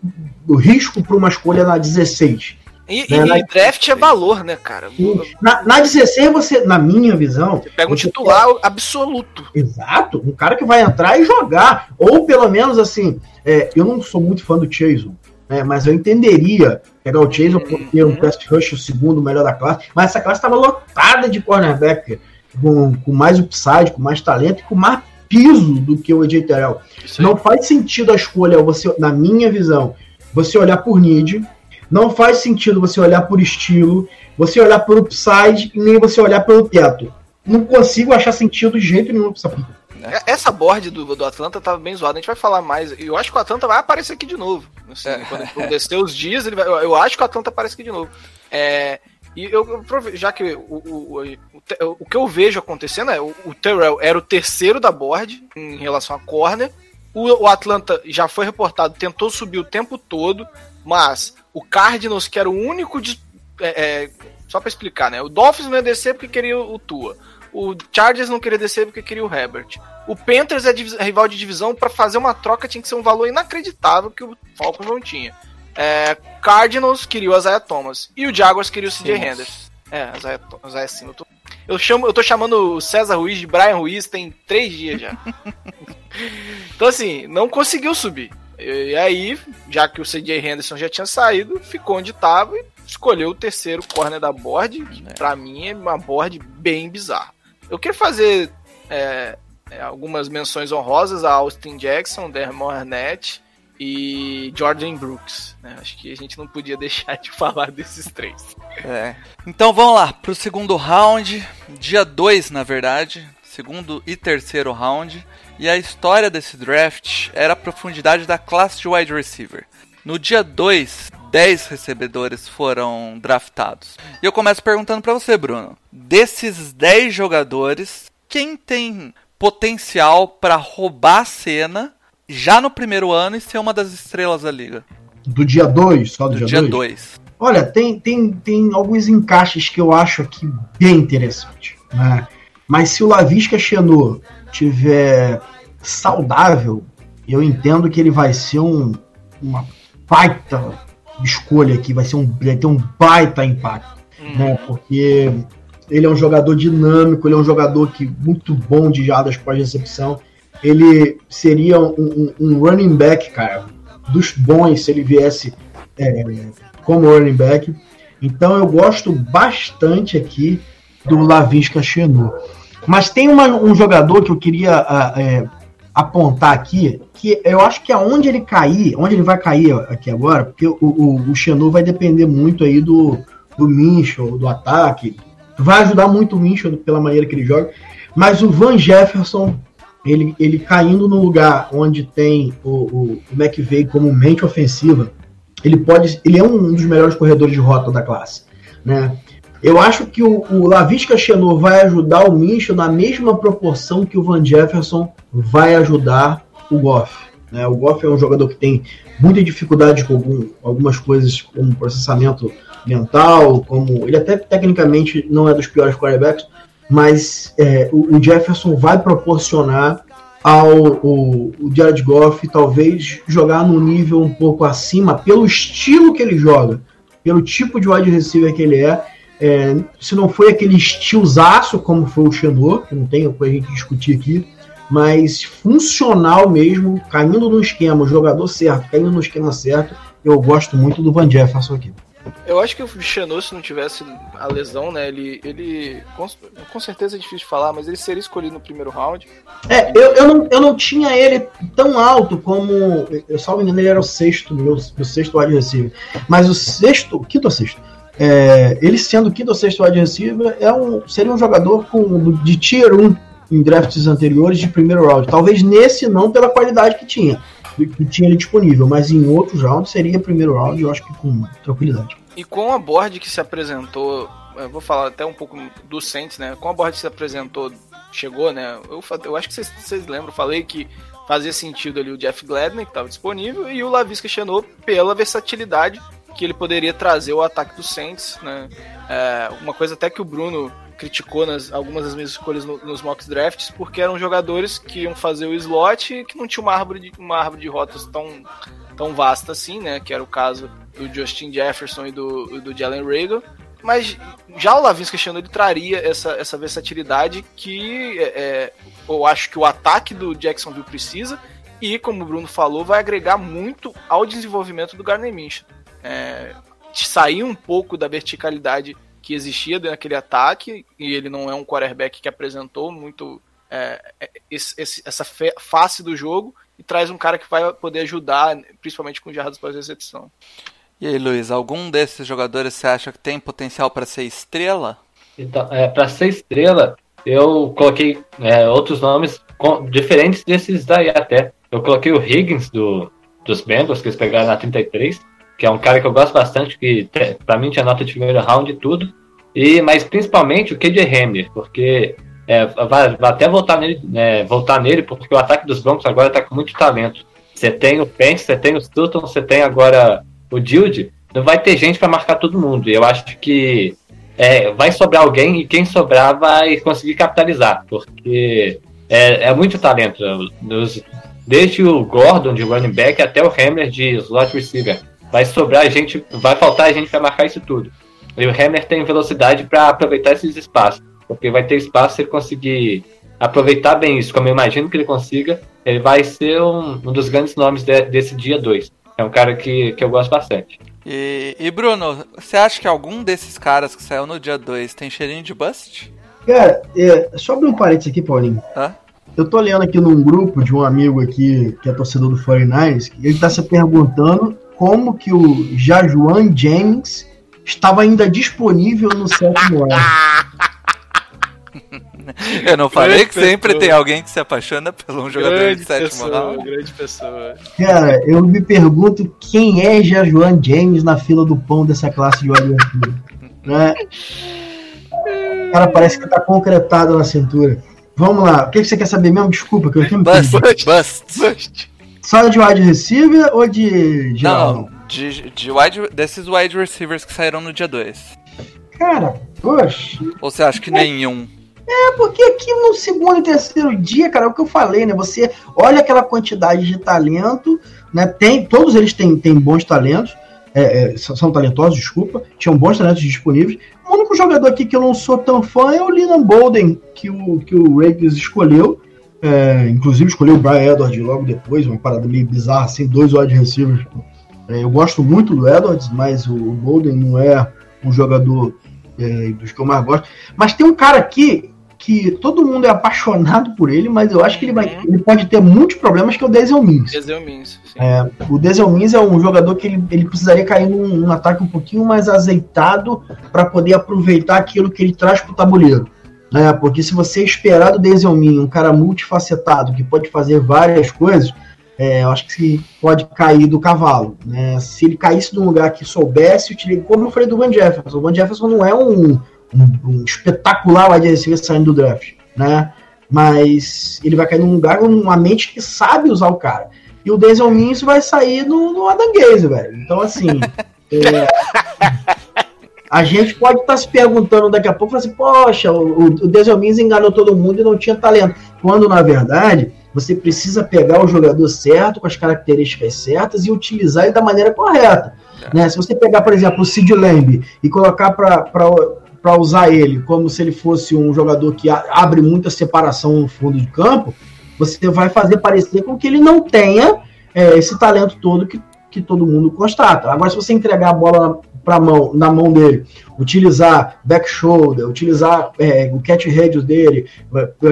risco para uma escolha na 16. E, É, e na- draft é valor, né, cara? Você Na, na 16, você, na minha visão, pega um você titular absoluto. Exato, um cara que vai entrar e jogar. Ou pelo menos assim, é, eu não sou muito fã do Chason, né, mas eu entenderia pegar o Chason por ter um pass rush, o segundo melhor da classe, mas essa classe estava lotada de cornerback, com, com mais upside, com mais talento e com mais piso do que o AJ Terrell. Não faz sentido a escolha, você, na minha visão, você olhar por need, não faz sentido você olhar por estilo, você olhar por upside e nem você olhar pelo teto. Não consigo achar sentido de jeito nenhum pra essa pica. É- Essa board do, do Atlanta tava bem zoada, a gente vai falar mais. E eu acho que o Atlanta vai aparecer aqui de novo. Assim, É. Quando quando descer os dias, ele vai, eu, eu acho que o Atlanta aparece aqui de novo. É, e eu, já que o, o, o, o que eu vejo acontecendo é o, o Terrell era o terceiro da board em relação a corner. O, o Atlanta já foi reportado, tentou subir o tempo todo, mas o Cardinals, que era o único. de- é, é, só pra explicar, né? O Dolphins não ia descer porque queria o Tua. O Chargers não queria descer porque queria o Herbert. O Panthers é rival de divisão, pra fazer uma troca tinha que ser um valor inacreditável que o Falcons não tinha. É, Cardinals queria o Isaiah Thomas. E o Jaguars queria o CJ. Henderson. É, Isaiah, Isaiah Simmons. Eu tô, eu, chamo, eu tô chamando o César Ruiz de Brian Ruiz tem três dias já. então, assim, não conseguiu subir. E, aí, já que o CJ Henderson já tinha saído, ficou onde tava e escolheu o terceiro corner da board, que pra mim é uma board bem bizarra. Eu queria fazer é, é, algumas menções honrosas a Austin Jackson, Dermot Arnett e Jordan Brooks. né? Acho que a gente não podia deixar de falar desses três. É. Então vamos lá, pro segundo round, dia 2 na verdade, segundo e terceiro round. E a história desse draft era a profundidade da classe de wide receiver. No dia 2, 10 recebedores foram draftados. E eu começo perguntando pra você, Bruno. Desses 10 jogadores, quem tem potencial pra roubar a cena já no primeiro ano e ser uma das estrelas da liga? Do dia 2, só do, Do dia dia 2? 2. Olha, tem, tem, tem alguns encaixes que eu acho aqui bem interessantes. Né? Mas se o Lavisca Chenot tiver saudável, eu entendo que ele vai ser um, uma baita escolha aqui, vai, ser um, vai ter um baita impacto. Né? Porque ele é um jogador dinâmico, ele é um jogador que muito bom de jardas pós-recepção. Ele seria um, um- um running back, cara, dos bons se ele viesse é, como running back. Então eu gosto bastante aqui do Lavisca Chenot. Mas tem uma- um jogador que eu queria ah, é, apontar aqui, que eu acho que aonde ele cair, onde ele vai cair aqui agora, porque o, o, o Chenot vai depender muito aí do, do Minchel, do ataque. Vai ajudar muito o Minchel pela maneira que ele joga. Mas o Van Jefferson, ele, ele caindo no lugar onde tem o, o, McVeigh como mente ofensiva, ele pode. Ele é um dos melhores corredores de rota da classe. Né? Eu acho que o, o Lavisca Chenot vai ajudar o Minchel na mesma proporção que o Van Jefferson vai ajudar o Goff. Né? O Goff é um jogador que tem muita dificuldade com algum- algumas coisas, como processamento mental, como ele até tecnicamente não é dos piores quarterbacks, mas é, o, o Jefferson vai proporcionar ao o, o Jared Goff talvez jogar num nível um pouco acima pelo estilo que ele joga, pelo tipo de wide receiver que ele é. É, se não foi aquele estilozaço como foi o Chenot, que não tem a gente discutir aqui, mas funcional mesmo, caindo no esquema, o jogador certo, caindo no esquema certo, eu gosto muito do Van Jefferson aqui. Eu acho que o Chenot, se não tivesse a lesão, né, ele, ele com, com certeza é difícil de falar, mas ele seria escolhido no primeiro round. É, eu, eu, não, eu não tinha ele tão alto como. Eu só me engano, ele era o sexto, meu, meu sexto wide receiver. Mas o sexto, quinto ou sexto? É, ele sendo quinto ou sexto wide receiver, é um, seria um jogador com, de tier 1 em drafts anteriores de primeiro round. Talvez nesse não pela qualidade que tinha, que tinha ele disponível, mas em outros rounds seria primeiro round, eu acho que com tranquilidade. E com a board que se apresentou, vou falar até um pouco do Saints, né? Com a board que se apresentou, chegou, né? Eu, eu acho que vocês, lembram, eu falei que fazia sentido ali o Jeff Gladney, que estava disponível, e o Lavisca Chenot pela versatilidade que ele poderia trazer ao ataque do Saints, né? É, uma coisa até que o Bruno criticou nas algumas das minhas escolhas no- nos mock drafts, porque eram jogadores que iam fazer o slot e que não tinha uma árvore de, uma árvore de rotas tão, tão vasta assim, né? Que era o caso do Justin Jefferson e do, do Jalen Rager. Mas já o Lavinsky Chenot ele traria essa, essa versatilidade que é, é, eu acho que o ataque do Jacksonville precisa e, como o Bruno falou, vai agregar muito ao desenvolvimento do Garner Minshew. É, sair um pouco da verticalidade que existia naquele ataque e ele não é um quarterback que apresentou muito é, é, esse- esse- essa fe- face do jogo e traz um cara que vai poder ajudar, principalmente com jardas pós-recepção. E aí, Luiz, algum desses jogadores você acha que tem potencial para ser estrela? Então, é, para ser estrela, eu coloquei é, outros nomes com- diferentes desses daí até. Eu coloquei o Higgins do, dos Bengals, que eles pegaram na 33, que é um cara que eu gosto bastante, que pra mim tinha nota de primeiro round e tudo. E, mas principalmente o KJ Hamler, porque é, vai, vai até voltar nele, é, voltar nele, porque o ataque dos Broncos agora tá com muito talento. Você tem o Pence, você tem o Sutton, você tem agora o Dilde. Não vai ter gente para marcar todo mundo. E eu acho que é, vai sobrar alguém e quem sobrar vai conseguir capitalizar, porque é, é muito talento. Dos, desde o Gordon de running back até o Hamler de slot receiver. Vai sobrar gente, vai faltar gente para marcar isso tudo. E o Hamler tem velocidade para aproveitar esses espaços, porque vai ter espaço se ele conseguir aproveitar bem isso, como eu imagino que ele consiga, ele vai ser um, um dos grandes nomes de, desse dia 2. É um cara que, que eu gosto bastante. E, e, Bruno, você acha que algum desses caras que saiu no dia 2 tem cheirinho de bust? Cara, é, só abrir um parênteses aqui, Paulinho. Hã? Eu tô lendo aqui num grupo de um amigo aqui, que é torcedor do 49ers, e ele tá se perguntando como que o Jajuan James estava ainda disponível no sétimo ano. Eu não falei grande que pessoa. sempre tem alguém que se apaixona por um jogador grande de sétimo pessoa, round? Grande pessoa. Cara, eu me pergunto quem é Jajuan James na fila do pão dessa classe de wide né? O cara parece que tá concretado na cintura. Vamos lá, o que você quer saber mesmo? Desculpa, que eu tenho bust, bust, bust. Só de wide receiver ou de geral? Não, de, de wide, desses wide receivers que saíram no dia 2. Cara, poxa. Ou você acha que nenhum? É, porque aqui no segundo e terceiro dia, cara, é o que eu falei, né? Você olha aquela quantidade de talento, né? Tem, todos eles têm, têm bons talentos, é, é, são talentosos, desculpa, tinham bons talentos disponíveis. O único jogador aqui que eu não sou tão fã é o Linan Bolden, que o, que o Ravens escolheu. É, inclusive escolheu o Brian Edwards logo depois, uma parada meio bizarra, assim, dois wide receivers. É, eu gosto muito do Edwards, mas o, o Bolden não é um jogador é, dos que eu mais gosto. Mas tem um cara aqui que todo mundo é apaixonado por ele, mas eu acho que ele, vai, uhum. ele pode ter muitos problemas, que é o Denzel Mims. Denzel Mims, é, o Denzel Mims é um jogador que ele, ele precisaria cair num, num ataque um pouquinho mais azeitado para poder aproveitar aquilo que ele traz para o tabuleiro. Né? Porque se você esperar do Denzel Mims, um cara multifacetado, que pode fazer várias coisas, é, eu acho que pode cair do cavalo. Né? Se ele caísse num lugar que soubesse utilizar, como eu falei do Van Jefferson, o Van Jefferson não é um um, um espetacular wide receiver saindo do draft, né? Mas ele vai cair num lugar com uma mente que sabe usar o cara. E o Denzel Mims vai sair no, no Adam Gaze, velho. Então, assim. é, a gente pode estar tá se perguntando daqui a pouco, assim, poxa, o, o Mims enganou todo mundo e não tinha talento. Quando, na verdade, você precisa pegar o jogador certo, com as características certas e utilizar ele da maneira correta. É. Né? Se você pegar, por exemplo, o Sid Lamb e colocar para para usar ele como se ele fosse um jogador que abre muita separação no fundo de campo, você vai fazer parecer com que ele não tenha é, esse talento todo que, que todo mundo constata. Agora, se você entregar a bola na, mão, na mão dele, utilizar back shoulder, utilizar é, o catch radius dele,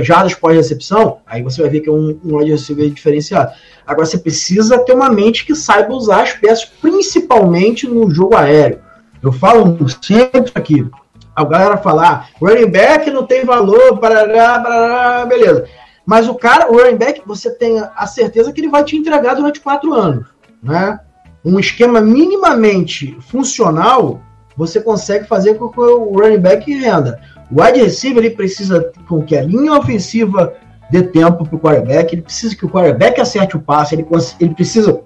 jardas pós-recepção, aí você vai ver que é um, um wide receiver diferenciado. Agora, você precisa ter uma mente que saiba usar as peças, principalmente no jogo aéreo. Eu falo sempre aqui, a galera falar, ah, running back não tem valor, parará, beleza. Mas o cara, o running back, você tem a certeza que ele vai te entregar durante quatro anos, né? Um esquema minimamente funcional, você consegue fazer com que o running back renda. O wide receiver, ele precisa com que a linha ofensiva dê tempo para o quarterback, ele precisa que o quarterback acerte o passe, ele, ele precisa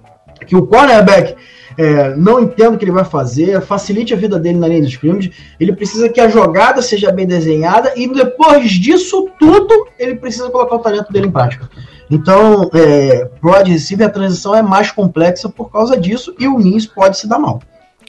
que o cornerback é, não entenda o que ele vai fazer, facilite a vida dele na linha de scrimmage, ele precisa que a jogada seja bem desenhada e depois disso tudo, ele precisa colocar o talento dele em prática. Então, é, pro receiver a transição é mais complexa por causa disso e o Nins pode se dar mal.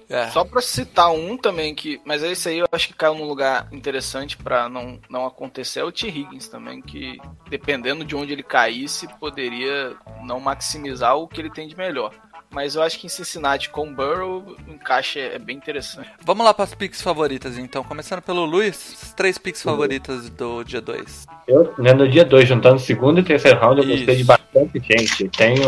É. Só para citar um também que, mas esse aí eu acho que caiu num lugar interessante para não, não acontecer é o T. Higgins também, que dependendo de onde ele caísse, poderia não maximizar o que ele tem de melhor. Mas eu acho que em Cincinnati com Burrow o encaixe é bem interessante. Vamos lá para as picks favoritas então. Começando pelo Luiz, as três picks favoritas do dia 2. Eu, né, no dia 2, juntando segundo e terceiro round, eu Isso. gostei de bastante gente. Tenho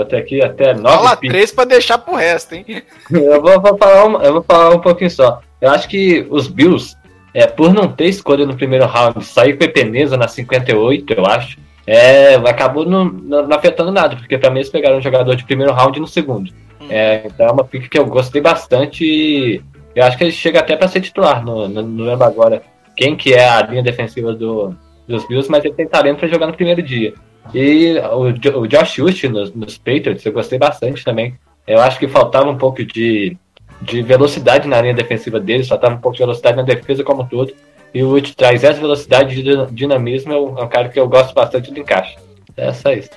até aqui até nove Fala picks. três para deixar pro resto, hein? eu, vou, vou falar um, eu vou falar um pouquinho só. Eu acho que os Bills, é, por não ter escolha no primeiro round, sair com Epeneza na 58, eu acho é, acabou não, não, afetando nada, porque também eles pegaram um jogador de primeiro round no segundo. Hum. É, então é uma pick que eu gostei bastante e eu acho que ele chega até para ser titular. No, não lembro agora quem que é a linha defensiva do, dos Bills, mas ele tem talento para jogar no primeiro dia. E o, o Josh Houston nos, nos Patriots, eu gostei bastante também. Eu acho que faltava um pouco de, de velocidade na linha defensiva deles, faltava um pouco de velocidade na defesa como um todo. E o Wood traz essa velocidade de din- dinamismo, é um, é um cara que eu gosto bastante do encaixe. É só isso.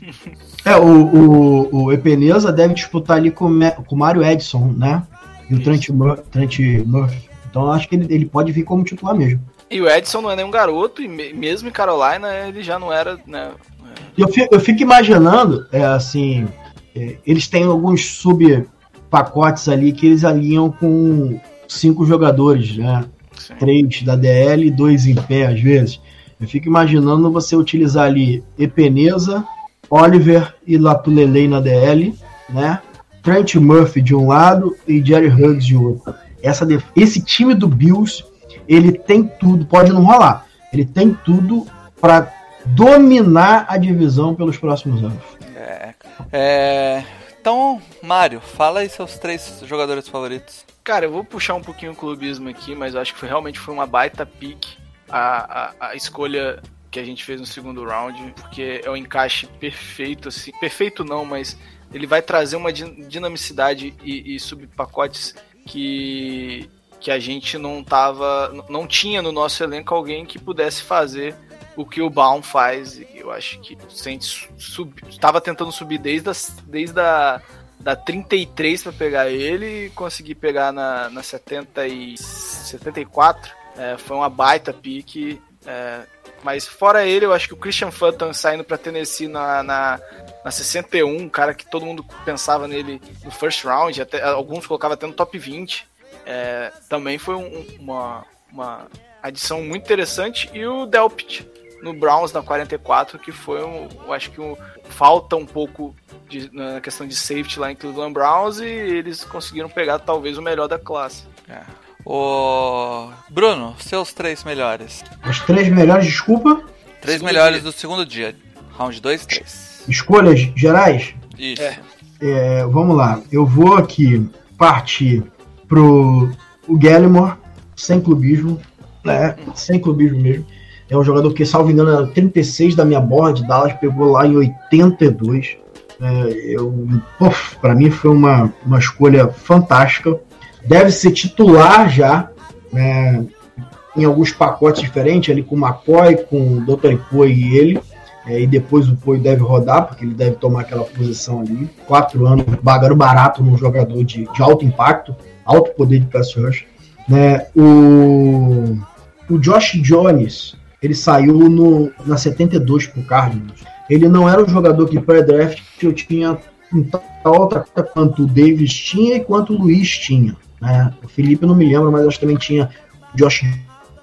É, o, o, o Epeneza deve disputar ali com, com o Mário Edson, né? E o Trent, Mur Trent Murphy. Então eu acho que ele, ele pode vir como titular mesmo. E o Edson não é nenhum garoto, e me- mesmo em Carolina ele já não era, né? Eu fico, eu fico imaginando, é, assim, é, eles têm alguns subpacotes ali que eles alinham com cinco jogadores, né? Sim. Três da DL e dois em pé, às vezes. Eu fico imaginando você utilizar ali Epeneza, Oliver e Lapulelei na DL, né? Trent Murphy de um lado e Jerry Huggs de outro. Essa esse time do Bills, ele tem tudo, pode não rolar. Ele tem tudo para dominar a divisão pelos próximos anos. É. É, Então, Mário, fala aí seus três jogadores favoritos. Cara, eu vou puxar um pouquinho o clubismo aqui, mas eu acho que foi, realmente foi uma baita pick a, a, a escolha que a gente fez no segundo round, porque é um encaixe perfeito, assim. Perfeito não, mas ele vai trazer uma din- dinamicidade e, e subpacotes que, que a gente não tava. não tinha no nosso elenco alguém que pudesse fazer o que o Baum faz. E Eu acho que o Saints sub, tava tentando subir desde, as, desde a da 33 para pegar ele e consegui pegar na, na 70 e 74. É, foi uma baita pique. é, mas fora ele, eu acho que o Christian Fulton saindo para Tennessee na, na, na 61, um cara que todo mundo pensava nele no first round, até, alguns colocavam até no top 20. é, também foi um- uma, uma adição muito interessante. E o Delpit no Browns na 44, que foi, um, eu acho que um, falta um pouco de- na questão de safety lá em Cleveland Browns e eles conseguiram pegar talvez o melhor da classe. O Bruno, seus três melhores. Os três melhores, desculpa, Três Segundo melhores dia. do segundo dia. Round 2, 3. escolhas gerais. Isso. É. É, vamos lá, eu vou aqui partir pro o Gallimore, sem clubismo, né? Sem clubismo mesmo. É um jogador que, salvo engano, era 36 da minha board, Dallas pegou lá em 82. É, eu, puf, pra mim foi uma, uma escolha fantástica. Deve ser titular já, né, em alguns pacotes diferentes, ali com o McCoy, com o Dr. Poe e ele. É, e depois o Poe deve rodar, porque ele deve tomar aquela posição ali. Quatro anos, bagaro barato num jogador de, de alto impacto, alto poder de pass rush. Né? O, o Josh Jones, ele saiu no, na 72 pro Cardinals. Ele não era um jogador que pré-draft eu tinha outra quanto o Davis tinha e quanto o Luiz tinha. Né? O Felipe não me lembro, mas acho que também tinha o Josh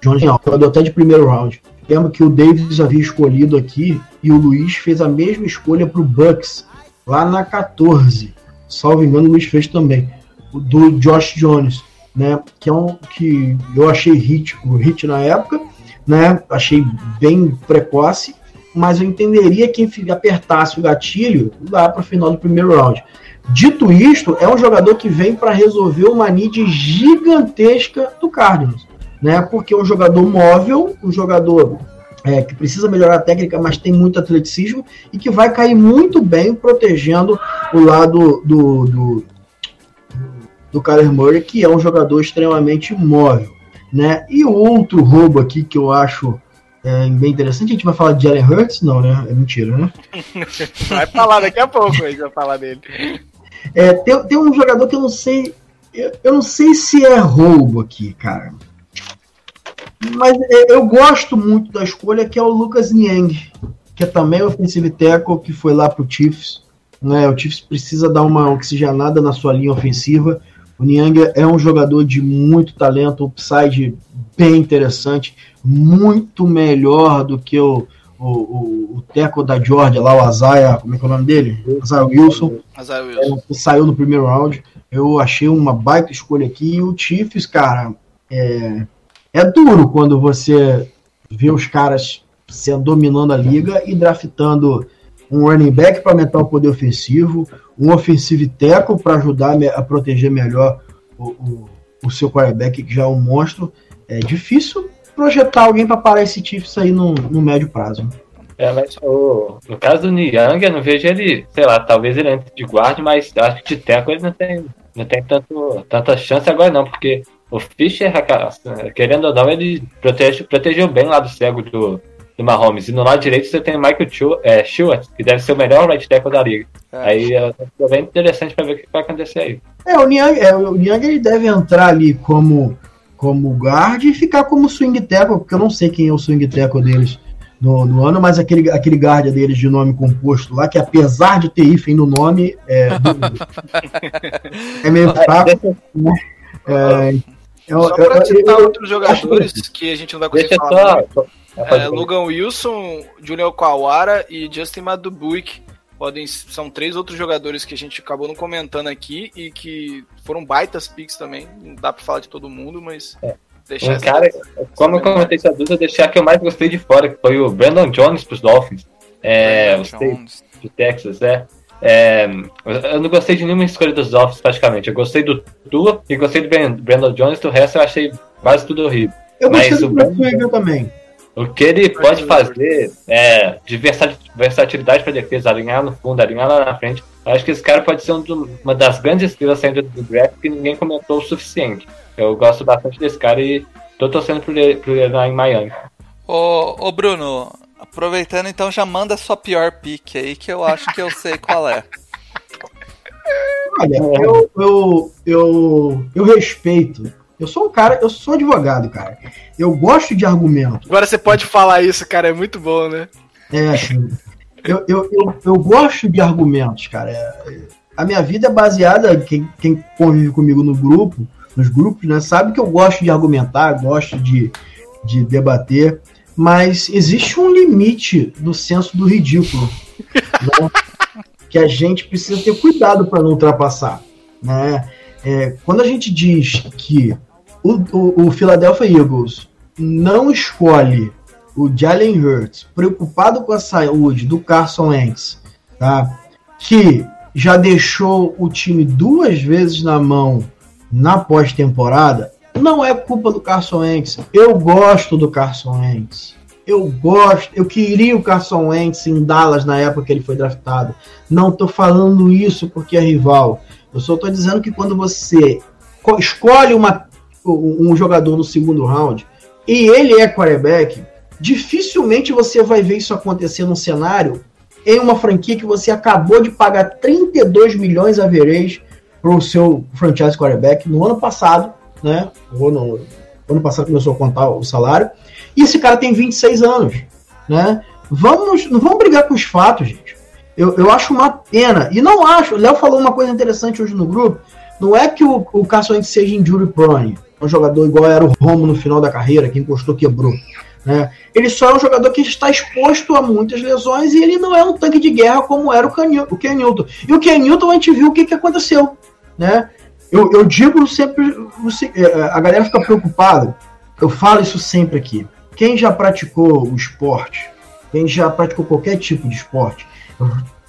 Jones, não, jogador até de primeiro round. Lembro que o Davis havia escolhido aqui e o Luiz fez a mesma escolha para o Bucks lá na 14. Salvo engano, o Luiz fez também. Do Josh Jones, né? Que é um que eu achei hit, hit na época, né? Achei bem precoce, mas eu entenderia quem fi- apertasse o gatilho lá para o final do primeiro round. Dito isto, é um jogador que vem para resolver uma need gigantesca do Cardinals né? Porque é um jogador móvel, um jogador é, que precisa melhorar a técnica, mas tem muito atleticismo e que vai cair muito bem protegendo o lado do, do, do Kyler Murray, que é um jogador extremamente móvel, né? E o outro roubo aqui que eu acho é, bem interessante, a gente vai falar de Jalen Hurts? Não, né? É mentira, né? Vai falar daqui a pouco, a gente vai falar dele. É, tem, tem um jogador que eu não sei. Eu, eu não sei se é roubo aqui, cara. Mas é, eu gosto muito da escolha que é o Lucas Niang, que é também offensive tackle, que foi lá pro Chiefs. Né? O Chiefs precisa dar uma oxigenada na sua linha ofensiva. O Niang é um jogador de muito talento, upside bem interessante, muito melhor do que o, o, o, o tackle da Georgia lá, o Azaia, como é que é o nome dele? Azaia Wilson Isaiah Wilson. que saiu no primeiro round. Eu achei uma baita escolha aqui. E o Chiefs, cara, é, é duro quando você vê os caras sendo dominando a liga e draftando um running back para aumentar o poder ofensivo, um offensive tackle para ajudar a proteger melhor o, o, o seu quarterback, que já é um monstro. É difícil projetar alguém para parar esse Chiefs aí no, no médio prazo. É, mas o, no caso do Niang, eu não vejo ele, sei lá, talvez ele entre de guarda, mas acho que de teco ele não tem, não tem tanto, tanta chance agora não, porque o Fischer, querendo ou não, ele protege, protegeu bem lá do cego do, do Mahomes. E no lado direito você tem o Michael Stewart, é, que deve ser o melhor right tackle da liga. É. Aí é bem interessante para ver o que vai acontecer aí. É, o Niang, é, o Niang ele deve entrar ali como, como guard e ficar como swing tackle, porque eu não sei quem é o swing tackle deles no, no ano, mas aquele, aquele guarda deles de nome composto lá, que apesar de ter hífen no nome, é, é meio fraco. Né? É, eu, só para citar eu, outros jogadores que a gente não vai conseguir falar. Só, é, Logan Wilson, Julian Kawara e Justin Madubuik podem são três outros jogadores que a gente acabou não comentando aqui e que foram baitas picks também. Não dá para falar de todo mundo, mas é. Deixar um cara, como eu comentei essa dúvida, deixar que eu mais gostei de fora, que foi o Brandon Jones pros Dolphins. É, Brandon de Texas, é. é. Eu não gostei de nenhuma escolha dos Dolphins, praticamente. Eu gostei do Tua e gostei do Brandon Jones, do resto eu achei quase tudo horrível. Eu gostei Mas do Brandon também. O que ele pode fazer é de versatilidade para defesa, alinhar no fundo, alinhar lá na frente. Eu acho que esse cara pode ser uma das grandes estrelas saindo do draft que ninguém comentou o suficiente. Eu gosto bastante desse cara e tô torcendo por ele, lá em Miami. Ô, ô Bruno, aproveitando então, já manda sua pior pick aí que eu acho que eu sei qual é. Olha, eu, eu, eu, eu respeito. Eu sou um cara, eu sou advogado, cara. Eu gosto de argumento. Agora você pode falar isso, cara, é muito bom, né? É, eu, eu, eu, eu gosto de argumentos, cara. A minha vida é baseada, quem, quem convive comigo no grupo, nos grupos, né, sabe que eu gosto de argumentar, gosto de, de debater, mas existe um limite do senso do ridículo né, que a gente precisa ter cuidado para não ultrapassar. Né? É, quando a gente diz que o, o, o Philadelphia Eagles não escolhe o Jalen Hurts preocupado com a saúde do Carson Wentz, tá? que já deixou o time duas vezes na mão na pós-temporada, não é culpa do Carson Wentz. Eu gosto do Carson Wentz. Eu gosto, eu queria o Carson Wentz em Dallas na época que ele foi draftado. Não estou falando isso porque é rival. Eu só estou dizendo que quando você escolhe uma, um jogador no segundo round e ele é quarterback, dificilmente você vai ver isso acontecer num cenário em uma franquia que você acabou de pagar 32 milhões a vereis para o seu franchise quarterback no ano passado, né? Ano, ano passado começou a contar o salário. E esse cara tem 26 anos, né? Vamos, não vamos brigar com os fatos, gente. Eu, eu acho uma pena. E não acho. O Léo falou uma coisa interessante hoje no grupo. Não é que o, o Carson seja injury prone, um jogador igual era o Romo no final da carreira, que encostou, quebrou. Né? Ele só é um jogador que está exposto a muitas lesões e ele não é um tanque de guerra como era o Ken Newton. E o Ken Newton a gente viu o que, que aconteceu né? Eu, eu digo sempre, é, a galera fica preocupada, eu falo isso sempre aqui. Quem já praticou o esporte, quem já praticou qualquer tipo de esporte,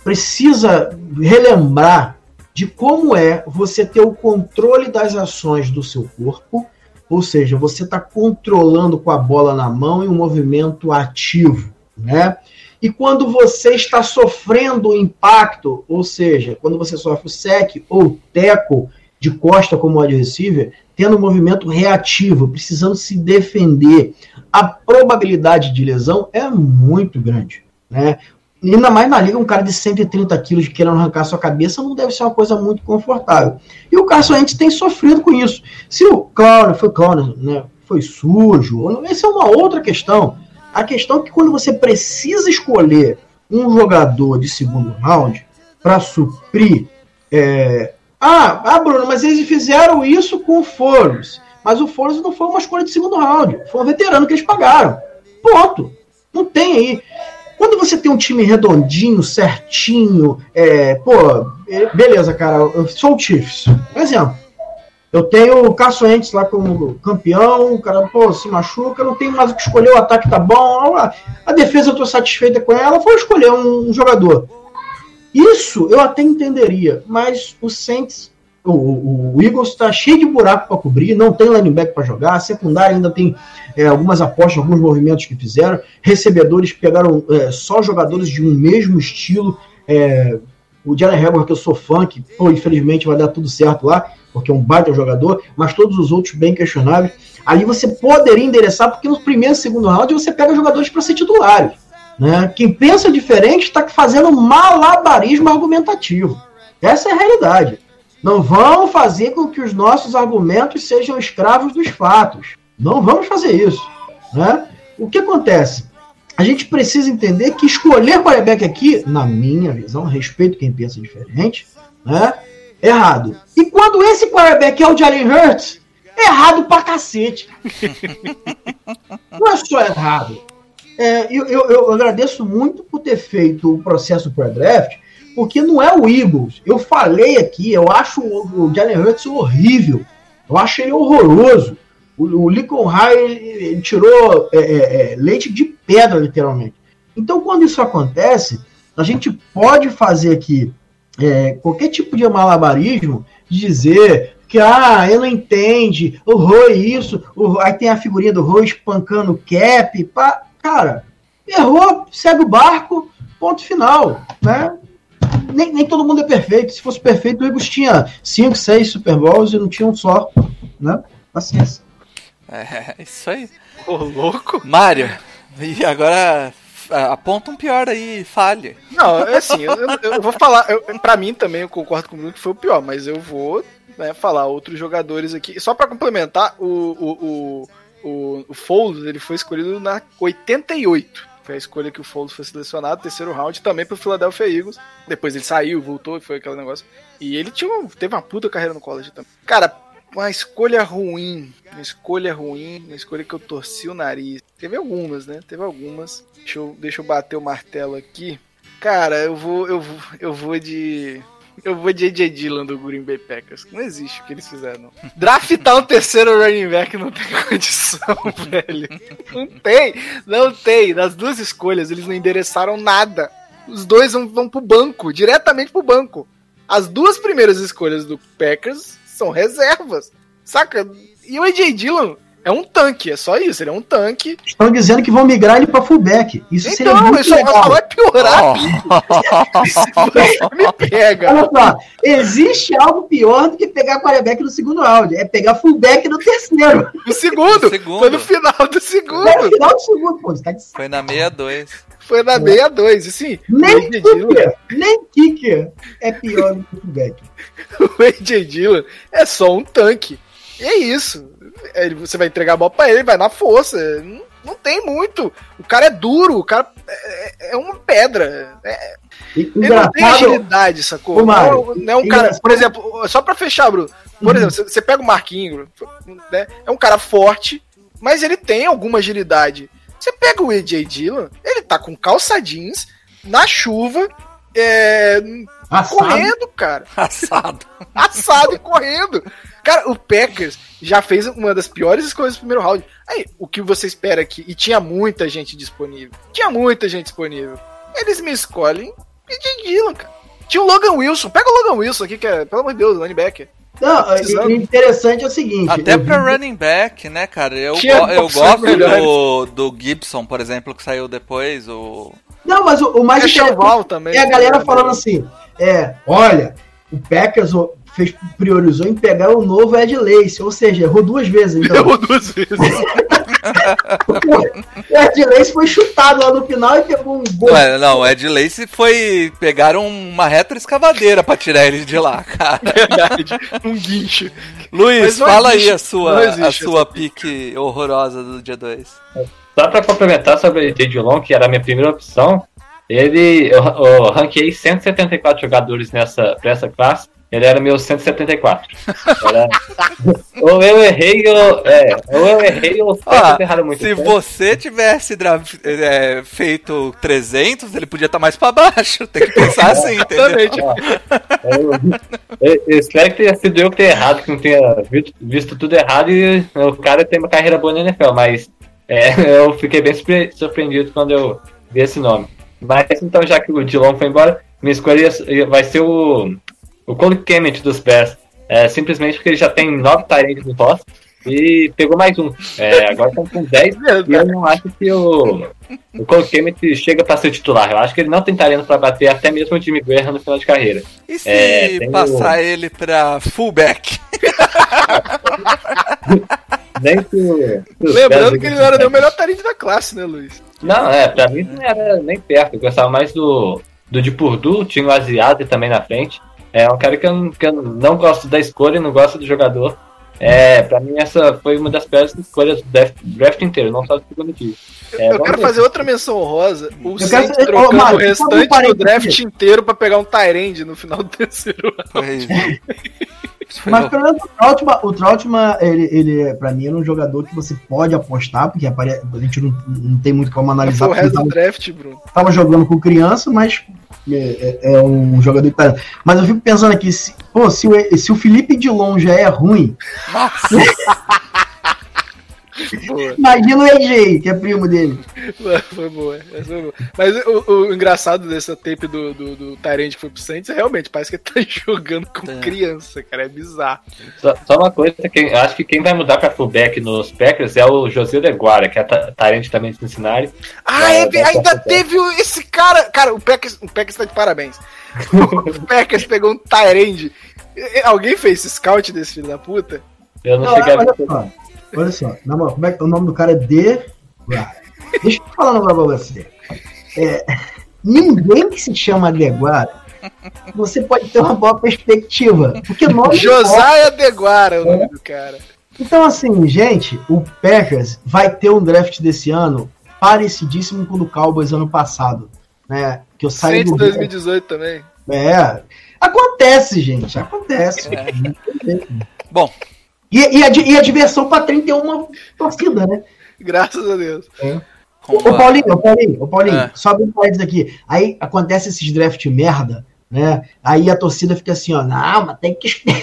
precisa relembrar de como é você ter o controle das ações do seu corpo, ou seja, você está controlando com a bola na mão em um movimento ativo, né? E quando você está sofrendo o impacto, ou seja, quando você sofre o sec ou teco de costa como wide receiver, tendo um movimento reativo, precisando se defender, a probabilidade de lesão é muito grande. Né? Ainda mais na liga, um cara de 130 quilos querendo arrancar sua cabeça não deve ser uma coisa muito confortável. E o Carson Wentz tem sofrido com isso. Se o Clown foi Clown, né, foi sujo, essa é uma outra questão. A questão é que quando você precisa escolher um jogador de segundo round para suprir. É... Ah, ah, Bruno, mas eles fizeram isso com o Foros. Mas o Foros não foi uma escolha de segundo round. Foi um veterano que eles pagaram. Ponto. Não tem aí. Quando você tem um time redondinho, certinho, é, pô, beleza, cara, eu sou o Chiefs. Por exemplo, eu tenho o Caçoentes lá como campeão, o cara pô, se machuca, não tenho mais o que escolher, o ataque tá bom, a defesa eu tô satisfeita com ela, vou escolher um, um jogador. Isso eu até entenderia, mas o Saints o, o, Eagles está cheio de buraco para cobrir, não tem linebacker para jogar, a secundária ainda tem é, algumas apostas, alguns movimentos que fizeram, recebedores pegaram é, só jogadores de um mesmo estilo. É, o Jalen Herbert, que eu sou fã, que pô, infelizmente vai dar tudo certo lá, porque é um baita jogador, mas todos os outros bem questionáveis. Ali você poderia endereçar, porque no primeiro e segundo round você pega jogadores para ser titulares. Né? Quem pensa diferente está fazendo malabarismo argumentativo. Essa é a realidade. Não vão fazer com que os nossos argumentos sejam escravos dos fatos. Não vamos fazer isso. Né? O que acontece? A gente precisa entender que escolher quarterback aqui, na minha visão, respeito quem pensa diferente, né? Errado. E quando esse quarterback é o Jalen Hurts, errado pra cacete. Não é só errado. É, eu, eu, eu, agradeço muito por ter feito o processo pré-draft, porque não é o Eagles. Eu falei aqui, eu acho o, Jalen Hurts horrível. Eu acho ele horroroso. O, o Lincoln High tirou é, é, é, leite de pedra, literalmente. Então, quando isso acontece, a gente pode fazer aqui é, qualquer tipo de malabarismo de dizer que ah, ele não entende, o Roy isso, o, aí tem a figurinha do Roy espancando o cap, pá, cara, errou, segue o barco, ponto final, né? Nem, nem todo mundo é perfeito. Se fosse perfeito, o Eagles tinha 5, 6 Super Bowls e não tinha um só, né? Paciência. É, isso aí. Ô, louco. Mário, e agora aponta um pior aí, falhe. Não, é assim, eu, eu vou falar, eu, pra mim também, eu concordo com o Bruno que foi o pior, mas eu vou né, falar outros jogadores aqui. Só para complementar, o, o, o, o, o Foles, ele foi escolhido na 88. Foi a escolha que o Foles foi selecionado, terceiro round, também pro Philadelphia Eagles. Depois ele saiu, voltou, foi aquele negócio. E ele tinha, teve uma puta carreira no college também. Cara, uma escolha ruim, uma escolha ruim, uma escolha que eu torci o nariz. Teve algumas, né? Teve algumas. Deixa eu, deixa eu bater o martelo aqui. Cara, eu vou, eu vou, eu vou de eu vou de AJ Dillon do Green Bay Packers. Não existe o que eles fizeram. Draftar um terceiro running back não tem condição, velho. Não tem, não tem. Das duas escolhas, eles não endereçaram nada. Os dois vão, vão pro banco, diretamente pro banco. As duas primeiras escolhas do Packers são reservas. Saca? E o AJ Dillon é um tanque, é só isso, ele é um tanque. Estão dizendo que vão migrar ele para fullback. Isso então, seria muito isso legal. vai piorar. Oh. isso me pega. Olha só, existe algo pior do que pegar quarterback no segundo round. É pegar fullback no terceiro. No segundo. segundo. Foi no final do segundo. Foi no final do segundo, pô. Tá de... Foi na 62. Foi na 62, assim. Nem kicker, nem kicker é pior do que o fullback. O AJ Dillon é só um tanque. E é isso. Ele, você vai entregar a bola pra ele, vai na força. Não, não tem muito. O cara é duro, o cara é, é, é uma pedra. É, ele não tem agilidade, sacou? Não, não é um cara, por exemplo, só pra fechar, Bruno. Por uhum. exemplo, você pega o Marquinhos, né? É um cara forte, mas ele tem alguma agilidade. Você pega o AJ Dillon, ele tá com calça jeans, na chuva, é, correndo, cara. Assado. Assado e correndo. Cara, o Packers já fez uma das piores escolhas do primeiro round. Aí, o que você espera aqui? E tinha muita gente disponível. Tinha muita gente disponível. Eles me escolhem e de Dylan, cara. Tinha o Logan Wilson. Pega o Logan Wilson aqui, que é, pelo amor de Deus, linebacker. Não, o interessante é o seguinte. Até pra vi... running back, né, cara? Eu, go eu gosto do, do Gibson, por exemplo, que saiu depois. O... Não, mas o, o mais é interessante também, é a galera falando assim: é, olha, o Packers fez, priorizou em pegar o novo Ed Lace, ou seja, errou duas vezes. Então. Errou duas vezes. o Ed Lace foi chutado lá no final e pegou um gol. Não, não o Ed Lace foi. Pegaram uma retroescavadeira pra tirar ele de lá, cara. Verdade, um guincho. Luiz, fala existe, aí a sua, a sua pique horrorosa do dia 2. Só pra complementar sobre o J. Long, que era a minha primeira opção, ele, eu, eu ranqueei 174 jogadores nessa, pra essa classe. Ele era meu 174. Era... ou eu errei, ou, é, ou eu errei, ou ah, erraram muito. Se tempo. você tivesse é, feito 300, ele podia estar mais para baixo. Tem que pensar assim, entendeu? eu, eu, eu, espero que tenha sido eu que tenha errado, que não tenha visto, visto tudo errado e o cara tem uma carreira boa na NFL, mas é, eu fiquei bem surpreendido quando eu vi esse nome. Mas então, já que o Dilon foi embora, minha escolha vai ser o o Cole Kemet dos Bears. é, simplesmente porque ele já tem nove Tyrants no roster e pegou mais um. É, agora estão com 10 e eu não acho que o, o Cole Kemet chega para ser titular. Eu acho que ele não tem talento para bater até mesmo o Jimmy Guerra no final de carreira. E se É, passar ele pra fullback? Nem que o- Lembrando Bears- que ele não era nem o melhor talento da classe, né, Luiz? Não, é, pra mim não era nem perto. Eu gostava mais do, do de Purdue, tinha o Asiate também na frente. É um cara que eu, não- que eu não gosto da escolha e não gosto do jogador. É, pra mim essa foi uma das piores escolhas do draft, draft inteiro, não só do segundo dia. É, eu quero ver. fazer outra menção honrosa. O Eu quero Saints saber- trocando Mário, o um restante do draft inteiro pra pegar um Tyrande no final do terceiro ano. Mas pelo menos o Trautmann, o Trautmann, ele, ele, pra mim, era um jogador que você pode apostar, porque apare- a gente não, não tem muito como analisar, Foi o resto do tava, draft, Bruno. tava jogando com criança, mas é, é- é um jogador que tá. Mas eu fico pensando aqui, se, pô, se o, se o Felipe Dilon já é ruim, Nossa, Boa. imagina o EJ, que é primo dele. Foi boa. essa foi boa. Mas o, o engraçado dessa tape do, do, do Tyrande que foi pro Saints é realmente, parece que ele tá jogando com É. criança, cara. É bizarro. Só, só uma coisa, que acho que quem vai mudar pra fullback nos Packers é o José Leguara, que é Tyrant também de Cincinnati. Ah, é, ainda teve o- esse cara. Cara, o Packers, o Packers tá de parabéns. O Packers pegou um Tyrande. Alguém fez esse scout desse filho da puta? Eu não, Não, cheguei a olha ver. Olha só, na moral, como é que o nome do cara é De. Deixa eu falar um negócio pra você. É, ninguém que se chama Deguara, você pode ter uma boa perspectiva. Porque nome Josiah Deguara é o nome do cara. Então, assim, gente, o Packers vai ter um draft desse ano parecidíssimo com o do Cowboys ano passado. Né? Que eu saí do. 2018 também. É. Acontece, gente. Acontece. Bom. E, e, a, e a diversão pra 31 torcida, né? Graças a Deus. Ô, ô, Paulinho, ô, Paulinho, ô, Paulinho, É. só um parênteses aqui. Aí acontece esses draft merda, né? Aí a torcida fica assim, ó, não, mas tem que esperar.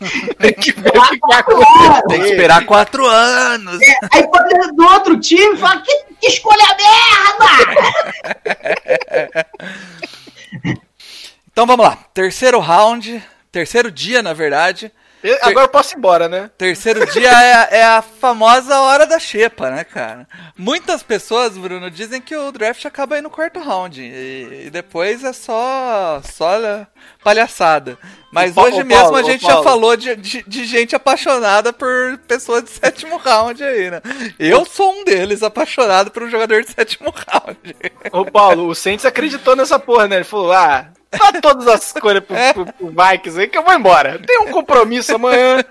Tem que ver o que vai acontecer. tem que esperar quatro anos. Aí quando é do outro time, fala, que, que escolha merda! Então vamos lá. Terceiro round. Terceiro dia, na verdade. Eu- Agora eu posso ir embora, né? Terceiro dia é, a- é a famosa hora da xepa, né, cara? Muitas pessoas, Bruno, dizem que o draft acaba aí no quarto round. E, e depois é só, só palhaçada. Mas hoje mesmo Paulo, a gente já falou de, de, de gente apaixonada por pessoas de sétimo round aí, né? Eu sou um deles, apaixonado por um jogador de sétimo round. Ô, Paulo, o Saints acreditou nessa porra, né? Ele falou, ah, dá todas as escolhas pro, pro, pro Vikings aí que eu vou embora. Tem um compromisso amanhã.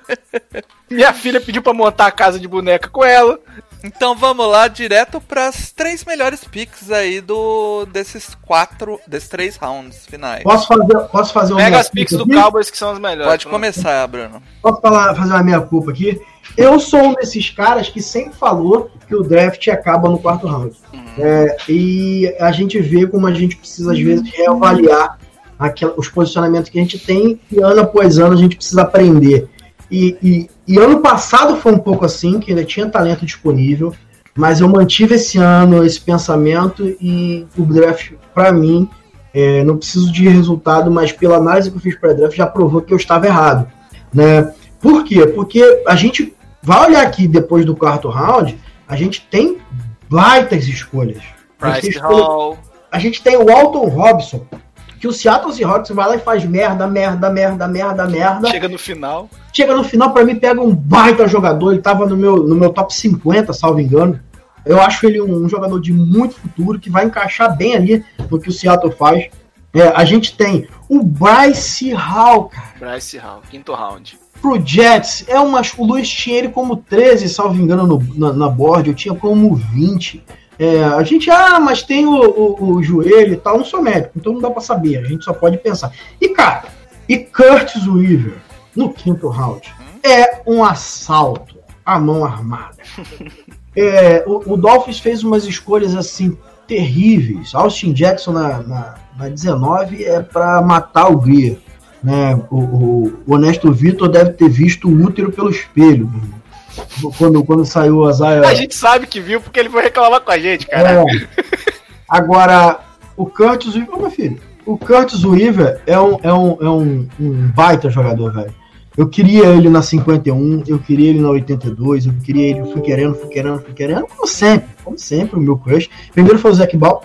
Minha filha pediu pra montar a casa de boneca com ela. Então vamos lá direto para as três melhores picks aí do desses quatro, desses três rounds finais. Posso fazer, posso fazer Pega as picks do aqui? Cowboys que são as melhores. Pode começar, Bruno. Posso falar, fazer uma minha culpa aqui? Eu sou um desses caras que sempre falou que o draft acaba no quarto round. É, e a gente vê como a gente precisa, às vezes, reavaliar aquela- os posicionamentos que a gente tem e ano após ano a gente precisa aprender. E, e- e ano passado foi um pouco assim, que ainda tinha talento disponível, mas eu mantive esse ano esse pensamento e o draft, para mim, é, não preciso de resultado, mas pela análise que eu fiz para draft já provou que eu estava errado. Né? Por quê? Porque a gente vai olhar aqui depois do quarto round, a gente tem baitas escolhas. A gente tem Price escolha- a gente tem o Alton Robson, que o Seattle Seahawks vai lá e faz merda, merda, merda, merda, merda. Chega no final. Chega no final, pra mim, pega um baita jogador. Ele tava no meu, no meu top 50, salvo engano. Eu acho ele um, um jogador de muito futuro, que vai encaixar bem ali no que o Seattle faz. É, a gente tem o Bryce Hall, cara, Bryce Hall, quinto round. pro Jets. É uma, o Luiz tinha ele como 13, salvo engano, no- na, na board. Eu tinha como 20. É, a gente, ah, mas tem o, o- o joelho e tal. Não sou médico, então não dá pra saber. A gente só pode pensar. E, cara, e Curtis Weaver no quinto round é um assalto à mão armada. É, o, o Dolphins fez umas escolhas assim terríveis. Austin Jackson na, na, na 19 é pra matar o Greer. Né? O, o, o Honesto Vitor deve ter visto o útero pelo espelho. meu irmão. Quando, quando saiu as A gente sabe que viu porque ele foi reclamar com a gente, cara. é. Agora, o Curtis Weaver, ô, meu filho, o Curtis Weaver é um, é um, é um, um baita jogador, velho. Eu queria ele na 51, eu queria ele na 82, eu queria ele, fui querendo, fui querendo, fui querendo, como sempre, como sempre, o meu crush. Primeiro foi o Zac Ball.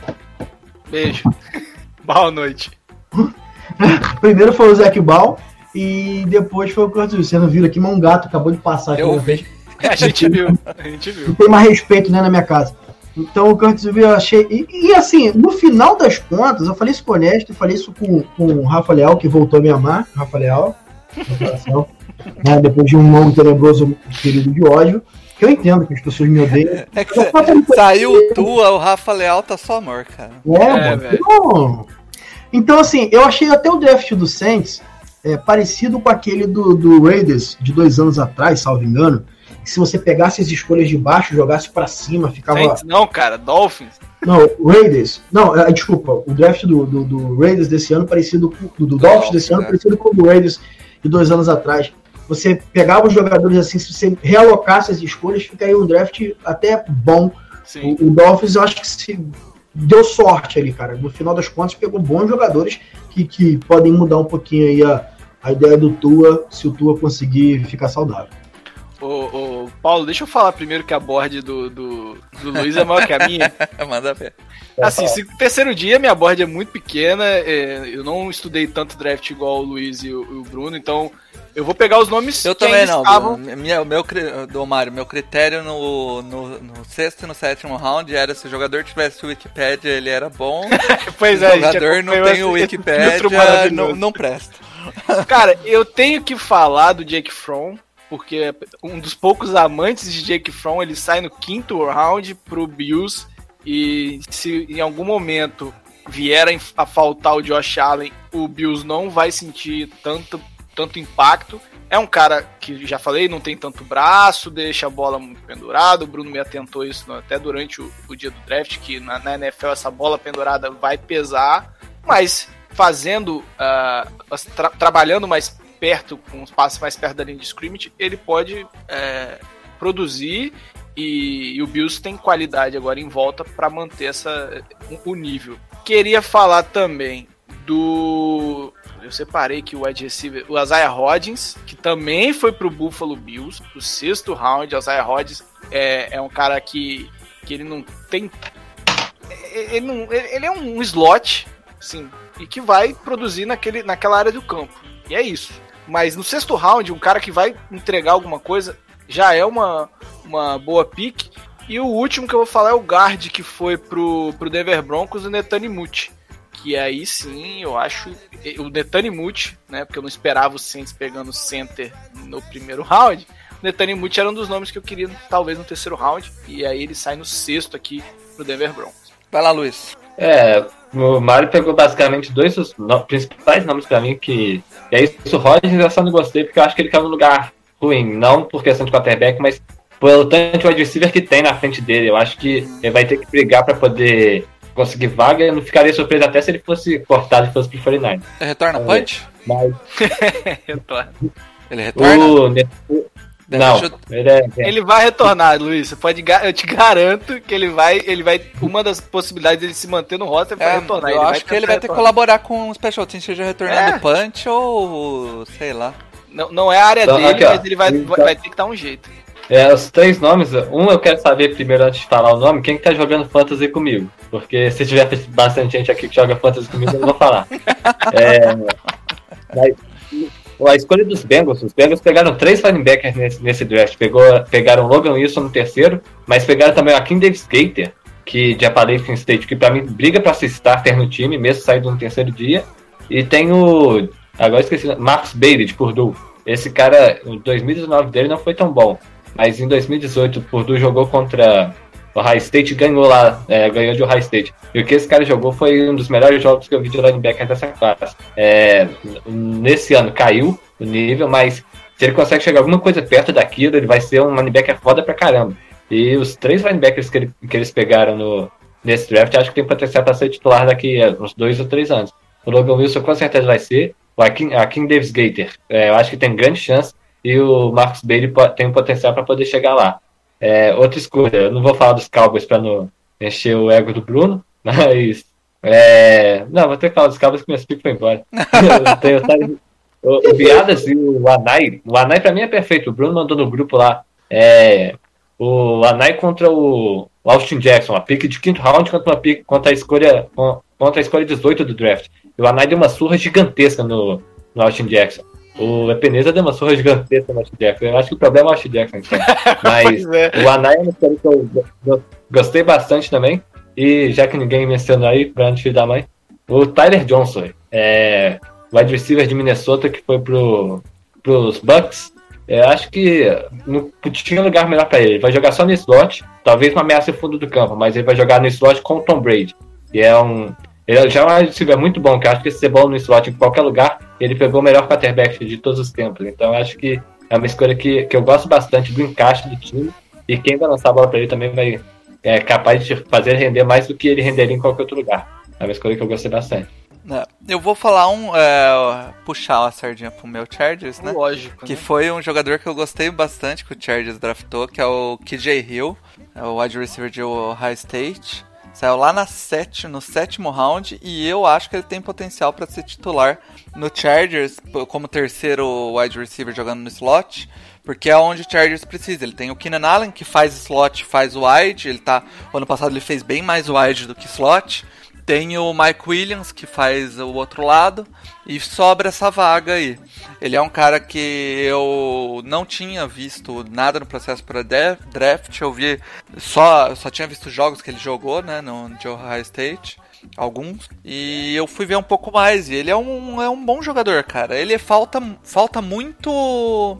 Beijo. Boa noite. Primeiro foi o Zac Ball e depois foi o Curtis Wilson. Você não viu aqui, mas um gato acabou de passar aqui. Eu frente. A gente viu. A gente viu. Não tem mais respeito né, na minha casa. Então o Curtis Wilson eu achei. E, e, assim, no final das contas, eu falei isso com o Honesto, eu falei isso com, com o Rafa Leal, que voltou a me amar. Rafa Leal. né, depois de um longo e tenebroso período de ódio. Que eu entendo que as pessoas me odeiam. É que cê- saiu o tua, o Rafa Leal tá só amor, cara. É, É, mano. velho. Então, então, assim, eu achei até o draft do Saints é, parecido com aquele do, do Raiders de dois anos atrás, salvo engano. Que se você pegasse as escolhas de baixo, jogasse pra cima, ficava. Saints não, cara. Dolphins. Não, Raiders. Não, é, desculpa. O draft do, do, do Raiders desse ano parecido com. Do, do Dolphins desse ano né? parecido com o do Raiders de dois anos atrás. Você pegava os jogadores assim, se você realocasse as escolhas, ficaria um draft até bom. Sim. O, o Dolphins, eu acho que se deu sorte ali, cara. No final das contas, pegou bons jogadores que, que podem mudar um pouquinho aí a, a ideia do Tua, se o Tua conseguir ficar saudável. Ô, ô, Paulo, deixa eu falar primeiro que a board do, do, do Luiz é maior que a minha. Manda ver. Assim, se terceiro dia, minha board é muito pequena. é, eu não estudei tanto draft igual o Luiz e o, e o Bruno, então eu vou pegar os nomes Eu também não, estavam. Minha, o meu, do Mário, meu critério no, no, no sexto e no sétimo round era se o jogador tivesse o Wikipedia, ele era bom. Pois Se é, o jogador não tem o Wikipedia, não, não presta. Cara, eu tenho que falar do Jake Fromm, porque um dos poucos amantes de Jake Fromm, ele sai no quinto round pro Bills, e se em algum momento vier a faltar o Josh Allen, o Bills não vai sentir tanto, tanto impacto. É um cara que, já falei, não tem tanto braço, deixa a bola muito pendurada. O Bruno me atentou isso até durante o, o dia do draft, que na, na NFL essa bola pendurada vai pesar. Mas fazendo, as- tra- trabalhando mais perto, com os passos mais perto da linha de scrimmage, ele pode é, produzir e, e o Bills tem qualidade agora em volta para manter essa, o, o nível. Queria falar também do. Eu separei aqui o wide receiver, o Isaiah Hodgins, que também foi pro Buffalo Bills, o sexto round. O Isaiah Hodgins é, é um cara que, que ele não tem. Ele, não, ele é um slot, sim, e que vai produzir naquele, naquela área do campo. E é isso. Mas no sexto round, um cara que vai entregar alguma coisa já é uma, uma boa pick. E o último que eu vou falar é o guard que foi pro, pro Denver Broncos, o Netanimuti. Que aí sim, eu acho. O Netanimuti, né? Porque eu não esperava o Saints pegando center no primeiro round. O Netanimuti era um dos nomes que eu queria, talvez, no terceiro round. E aí ele sai no sexto aqui pro Denver Broncos. Vai lá, Luiz. É, o Mario pegou basicamente dois dos no- principais nomes pra mim, que e é isso, o Rodgers eu só não gostei porque eu acho que ele caiu no lugar ruim, não por questão de quarterback, mas pelo tanto de wide receiver que tem na frente dele. Eu acho que ele vai ter que brigar pra poder conseguir vaga. Eu não ficaria surpreso até se ele fosse cortado e fosse pro 49. Ele retorna punch? Mas Retorna. Ele retorna? o... Não, eu- ele é... Ele vai retornar, Luiz. Pode, eu te garanto que ele vai, ele vai. Uma das possibilidades dele se manter no roster é É, retornar. eu acho que ele vai ter que colaborar com o Special Teams, seja retornando É. punch ou sei lá. Não, não é a área Então, dele, aqui, mas ele vai, vai, vai ter que dar um jeito. É, os três nomes, um eu quero saber primeiro antes de falar o nome, quem que tá jogando fantasy comigo. Porque se tiver bastante gente aqui que joga fantasy comigo, eu não vou falar. É, mas, a escolha dos Bengals, os Bengals pegaram três linebackers nesse, nesse draft. Pegou, pegaram Logan Wilson no terceiro, mas pegaram também o Akin Davis Gator, que de Appalachian State, que pra mim briga pra ser starter no time, mesmo saindo no terceiro dia. E tem o. Agora esqueci, Marcus Bailey, de Purdue. Esse cara, o 2019 dele não foi tão bom. Mas em 2018 o Purdue jogou contra o High State ganhou lá, é, ganhou de High State. E o que esse cara jogou foi um dos melhores jogos que eu vi de linebacker dessa classe. É, nesse ano caiu o nível, mas se ele consegue chegar alguma coisa perto daquilo, ele vai ser um linebacker foda pra caramba. E os três linebackers que, ele- que eles pegaram no, nesse draft, acho que tem potencial para ser titular daqui a uns dois ou três anos. O Logan Wilson com certeza vai ser. O Akin, Akin Davis Gator, é, eu acho que tem grande chance. E o Marcus Bailey tem um potencial para poder chegar lá. É, outra escolha, eu não vou falar dos Cowboys para não encher o ego do Bruno, mas. é, não, vou ter que falar dos Cowboys que meu speak foi embora. eu tenho o Viadas e o Anai, o Anai pra mim é perfeito. O Bruno mandou no grupo lá. É, o Anai contra o Austin Jackson, a pick de quinto round contra, uma pick, contra, a escolha, contra a escolha 18 do draft. E o Anai deu uma surra gigantesca no, no Austin Jackson. O Epeneza deu uma surra gigantesca no Austin Jackson. Eu acho que o problema é o Austin Jackson. Então. Mas é. o Anai é que eu gostei bastante também. E já que ninguém mencionou aí, pra antes da mãe, o Tyler Johnson, é, wide receiver de Minnesota que foi pro, pros Bucks. É, acho que não tinha lugar melhor para ele. Ele vai jogar só no slot, talvez uma ameaça no fundo do campo, mas ele vai jogar no slot com o Tom Brady. E é um. Ele já é um receiver muito bom, que acho que ser bom no slot em qualquer lugar, ele pegou o melhor quarterback de todos os tempos. Então acho que é uma escolha que, que eu gosto bastante do encaixe do time. E quem vai lançar a bola para ele também vai é capaz de fazer render mais do que ele renderia em qualquer outro lugar. É uma escolha que eu gostei bastante. É, eu vou falar um. É, puxar a sardinha pro meu Chargers, né? Lógico. Que né? foi um jogador que eu gostei bastante que o Chargers draftou, que é o KJ Hill, é o wide receiver de Ohio State. Saiu lá na sete, no sétimo round e eu acho que ele tem potencial para ser titular no Chargers como terceiro wide receiver jogando no slot, porque é onde o Chargers precisa. Ele tem o Keenan Allen que faz slot, faz wide, ele tá, o ano passado ele fez bem mais wide do que slot. Tem o Mike Williams, que faz o outro lado, e sobra essa vaga aí. Ele é um cara que eu não tinha visto nada no processo para draft, eu vi só, só tinha visto jogos que ele jogou, né, no de Ohio State alguns. E eu fui ver um pouco mais. E ele é um, é um bom jogador, cara. Ele falta, falta muito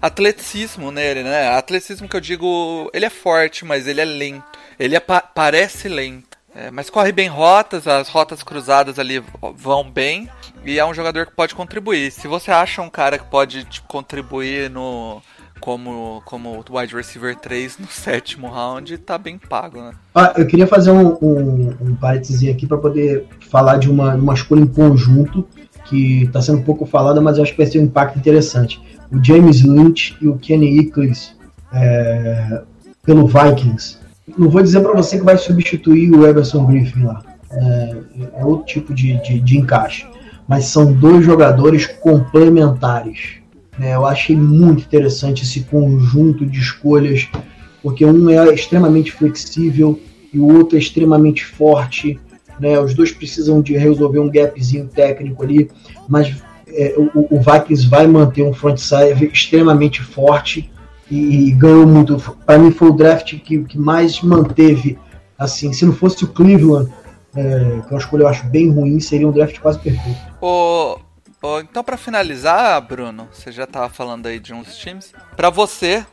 atleticismo nele, né? Atleticismo que eu digo, ele é forte, mas ele é lento. Ele é, parece lento. É, mas corre bem rotas, as rotas cruzadas ali vão bem. E é um jogador que pode contribuir. Se você acha um cara que pode tipo, contribuir no como, como wide receiver 3 no sétimo round, tá bem pago, né? Ah, eu queria fazer um, um, um parênteses aqui para poder falar de uma, uma escolha em conjunto que está sendo pouco falada, mas eu acho que vai ter um impacto interessante. O James Lynch e o Kenny Eccles é, pelo Vikings não vou dizer para você que vai substituir o Everson Griffin lá. É, é outro tipo de, de, de, encaixe. Mas são dois jogadores complementares. Né? Eu achei muito interessante esse conjunto de escolhas, porque um é extremamente flexível e o outro é extremamente forte. Né? Os dois precisam de resolver um gapzinho técnico ali, mas é, o, o Vikings vai manter um front side extremamente forte e, ganhou muito. Para mim foi o draft que, que mais manteve, assim, se não fosse o Cleveland, é, que é uma escolha eu acho bem ruim, seria um draft quase perfeito. O, o então para finalizar, Bruno, você já tava falando aí de uns times. Para você,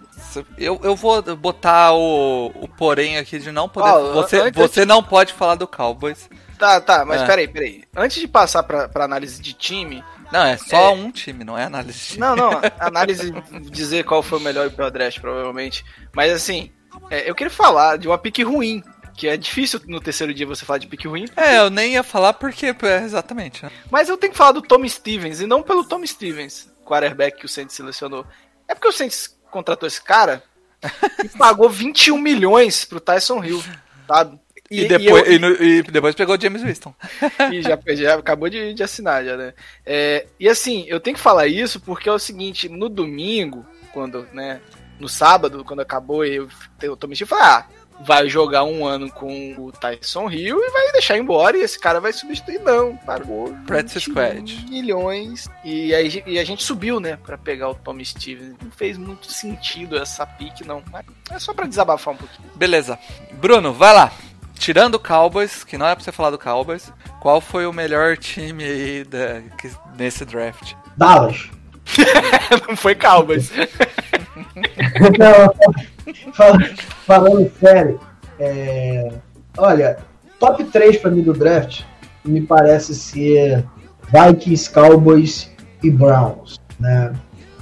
eu, eu vou botar o, o porém aqui de não poder. Oh, você você não pode falar do Cowboys. Tá, tá, mas é. peraí, peraí. Antes de passar pra análise de time, não, é só é... um time, não é análise. Não, não, análise dizer qual foi o melhor e o pior draft, provavelmente. Mas assim, é, eu queria falar de uma pique ruim. Que é difícil no terceiro dia você falar de pique ruim. Porque... É, eu nem ia falar porque, é, exatamente. Né? Mas eu tenho que falar do Tom Stevens, e não pelo Tom Stevens, quarterback que o Saints selecionou. É porque o Saints contratou esse cara e pagou 21 milhões pro Tyson Hill, sabe? E, e depois, e, eu, e, depois pegou o James Winston. E já, já acabou de, de assinar, já, né? É, e assim, eu tenho que falar isso porque é o seguinte, no domingo, quando, né, no sábado, quando acabou eu, eu tomei e falei, ah, vai jogar um ano com o Tyson Hill e vai deixar embora e esse cara vai substituir. Não, pagou Practice Squad. milhões. E, aí, e a gente subiu, né, para pegar o Tommy Stevens. Não fez muito sentido essa pique, não. Mas é só para desabafar um pouquinho. Beleza. Bruno, vai lá tirando o Cowboys, que não é pra você falar do Cowboys, qual foi o melhor time aí da, que, nesse draft? Dallas. não foi Cowboys. não, falando, falando sério, é, olha, top 3 pra mim do draft me parece ser Vikings, Cowboys e Browns, né?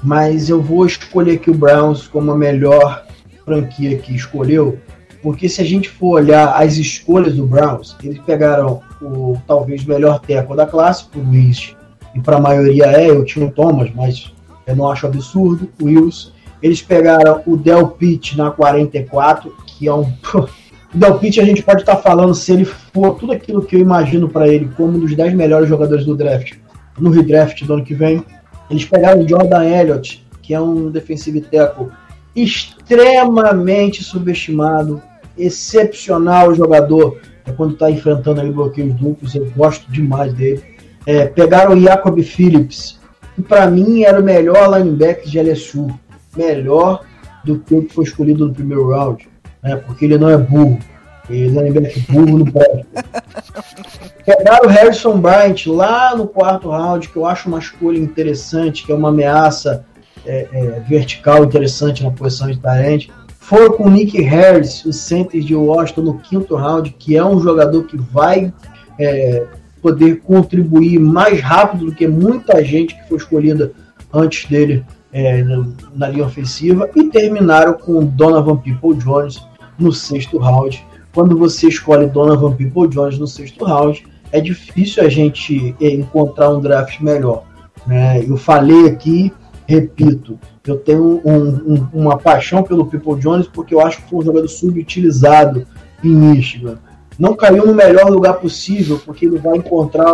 Mas eu vou escolher aqui o Browns como a melhor franquia que escolheu, porque se a gente for olhar as escolhas do Browns, eles pegaram o talvez melhor teco da classe, o Luiz, e para a maioria é, o Thomas, mas eu não acho absurdo, o Wills. Eles pegaram o Del Pitt na 44, que é um. O Del Pitt a gente pode estar tá falando se ele for tudo aquilo que eu imagino para ele como um dos 10 melhores jogadores do draft no redraft do ano que vem. Eles pegaram o Jordan Elliott, que é um defensive tackle extremamente subestimado, excepcional jogador. É quando está enfrentando aí bloqueios duplos, eu gosto demais dele. É, pegaram o Jacob Phillips, que para mim era o melhor linebacker de LSU, melhor do que o que foi escolhido no primeiro round, né, porque ele não é burro. Ele é linebacker burro no presta. Pegaram o Harrison Bryant lá no quarto round, que eu acho uma escolha interessante, que é uma ameaça é, é, vertical interessante na posição de talento. Foram com o Nick Harris, o center de Washington, no quinto round, que é um jogador que vai é, poder contribuir mais rápido do que muita gente que foi escolhida antes dele é, na, na, linha ofensiva. E terminaram com Donovan People Jones no sexto round. Quando você escolhe Donovan People Jones no sexto round, é difícil a gente é, encontrar um draft melhor. Né? Eu falei aqui repito, eu tenho um, um, uma paixão pelo People Jones porque eu acho que foi um jogador subutilizado em Michigan. Não caiu no melhor lugar possível porque ele vai encontrar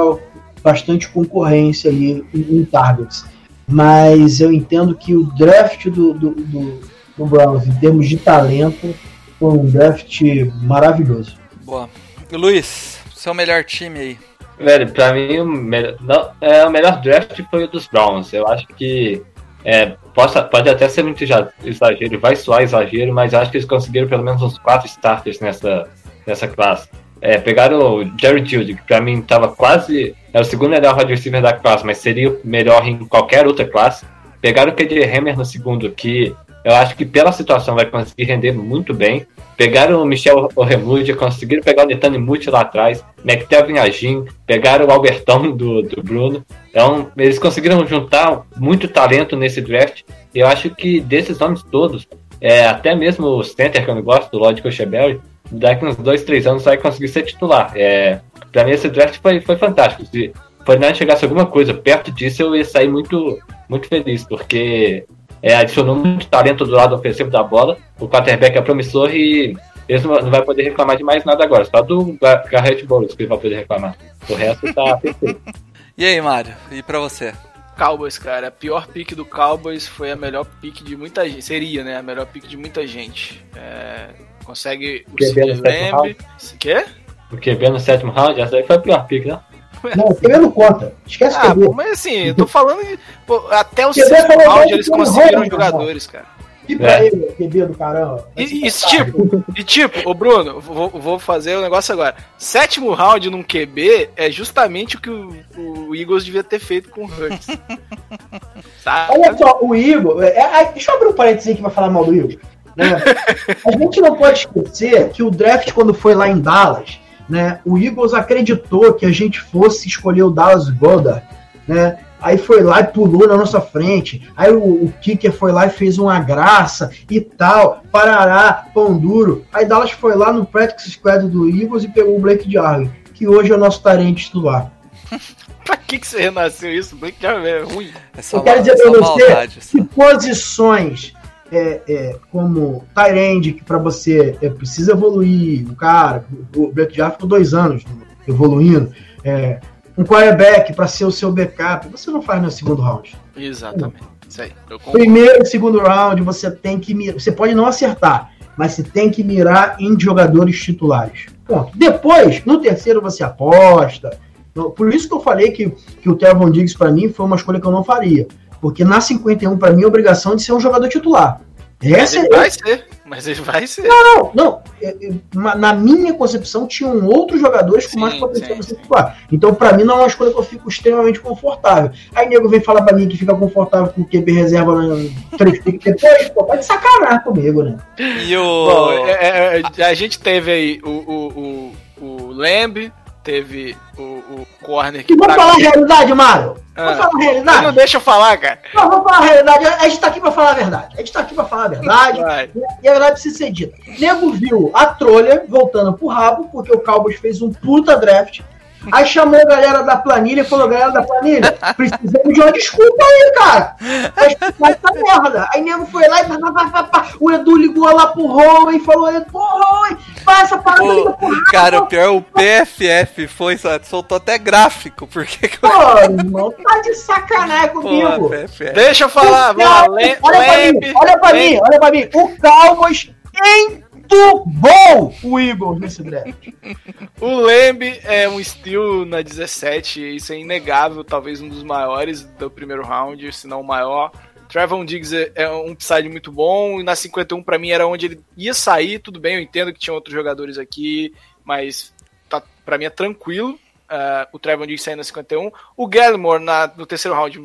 bastante concorrência ali em, em targets. Mas eu entendo que o draft do, do, do, do Browns, em termos de talento, foi um draft maravilhoso. Boa. E Luiz, seu melhor time aí? Velho, pra mim o melhor, não, é, o melhor draft foi o dos Browns. Eu acho que é, possa, pode até ser muito exagero, vai soar exagero, mas acho que eles conseguiram pelo menos uns quatro starters nessa, nessa classe. É, pegaram o Jerry Judy, que pra mim estava quase. É o segundo melhor wide receiver da classe, mas seria melhor em qualquer outra classe. Pegaram o KJ Hammer no segundo, que eu acho que pela situação vai conseguir render muito bem. Pegaram o Michel Oremud, conseguiram pegar o Netani Muti lá atrás, McTevin Agin, pegaram o Albertão do, do Bruno. Então, eles conseguiram juntar muito talento nesse draft. Eu acho que desses nomes todos, é, até mesmo o center que eu não gosto, do Lodge Cocheberry, daqui uns dois, três anos vai conseguir ser titular. É, mim esse draft foi, foi fantástico. Se Fortnite chegasse alguma coisa perto disso, eu ia sair muito, muito feliz, porque é, adicionou muito talento do lado ofensivo da bola. O quarterback é promissor e eles não, não vai poder reclamar de mais nada agora. Só do Garrett Bowles que ele vai poder reclamar. O resto tá perfeito. e aí, Mário? E pra você? Cowboys, cara. A pior pick do Cowboys foi a melhor pick de muita gente. Seria, né? A melhor pick de muita gente. É, consegue o QB Lamb. Quê? O QB no sétimo round? Essa aí foi a pior pick, né? Não, QB não conta. Esquece ah, QB. mas assim, eu tô falando de, pô, até o sétimo round eles conseguiram jogadores, cara. E pra é. ele, QB do caramba. E, e tipo, e tipo, ô Bruno, vou, vou fazer o um negócio agora. Sétimo round num QB é justamente o que o, o Eagles devia ter feito com o Hurts. tá? Olha só, o Eagles. É, é, deixa eu abrir um parênteses aqui pra falar mal do Eagles. Né? A gente não pode esquecer que o draft, quando foi lá em Dallas, né? O Eagles acreditou que a gente fosse escolher o Dallas Goddard, né? Aí foi lá e pulou na nossa frente. Aí o, o Kicker foi lá e fez uma graça e tal. Parará, pão duro. Aí Dallas foi lá no practice squad do Eagles e pegou o Blake Jarvin, que hoje é o nosso tarente titular. pra que, que você renasceu isso? Blake Jarvin é ruim. É Eu quero dizer pra você que posições é, é, como Tyrande, que para você é, precisa evoluir, o cara, o Black já ficou dois anos evoluindo, é, um quarterback para ser o seu backup, você não faz no segundo round. Exatamente. Isso aí, Primeiro e segundo round você tem que mirar, você pode não acertar, mas você tem que mirar em jogadores titulares. Ponto. Depois, no terceiro você aposta. Por isso que eu falei que, que o Trevon Diggs para mim foi uma escolha que eu não faria. Porque na 51, para mim, é obrigação de ser um jogador titular. Essa mas ele é... vai ser, mas ele vai ser. Não, não, não. É, é, na minha concepção, tinham outros jogadores com sim, mais potencial de ser titular. Então, para mim, não é uma escolha que eu fico extremamente confortável. Aí, nego vem falar para mim que fica confortável com o QB reserva três piques depois, pô, pode sacanar comigo, né? E o. Bom, é, é, a gente teve aí o, o, o, o Lamb, teve o, o corner que. Vamos falar a realidade, Mário! Vamos ah, falar a realidade? Não deixa eu falar, cara. Não, vamos falar a realidade. A gente tá aqui pra falar a verdade. A gente tá aqui pra falar a verdade. E a verdade precisa ser dita. Nego viu a trolha voltando pro rabo, porque o Cowboys fez um puta draft. Aí chamou a galera da planilha e falou: galera da planilha, precisamos de uma desculpa aí, cara. Vai essa merda. Aí nego foi lá e pá, pá, pá, pá, o Edu ligou lá pro Rowan e falou: pô, Rowan, Faz essa parada ali da O, porrada, cara, o pior, o PFF foi, soltou até gráfico. Porque Pô, irmão, tá de sacanagem comigo. PFF. Deixa eu falar, vamos lá. Le- olha pra mim, olha pra mim, olha pra mim. O Cowboys entubou o Eagles nesse draft. O Lamb é um steal na 17, isso é inegável, talvez um dos maiores do primeiro round, se não o maior. Trevon Diggs é- é um upside muito bom, e na 51 pra mim era onde ele ia sair, tudo bem, eu entendo que tinha outros jogadores aqui, mas tá, pra mim é tranquilo. ah, o Trevon Diggs saindo na 51. O Gallimore na, no terceiro round.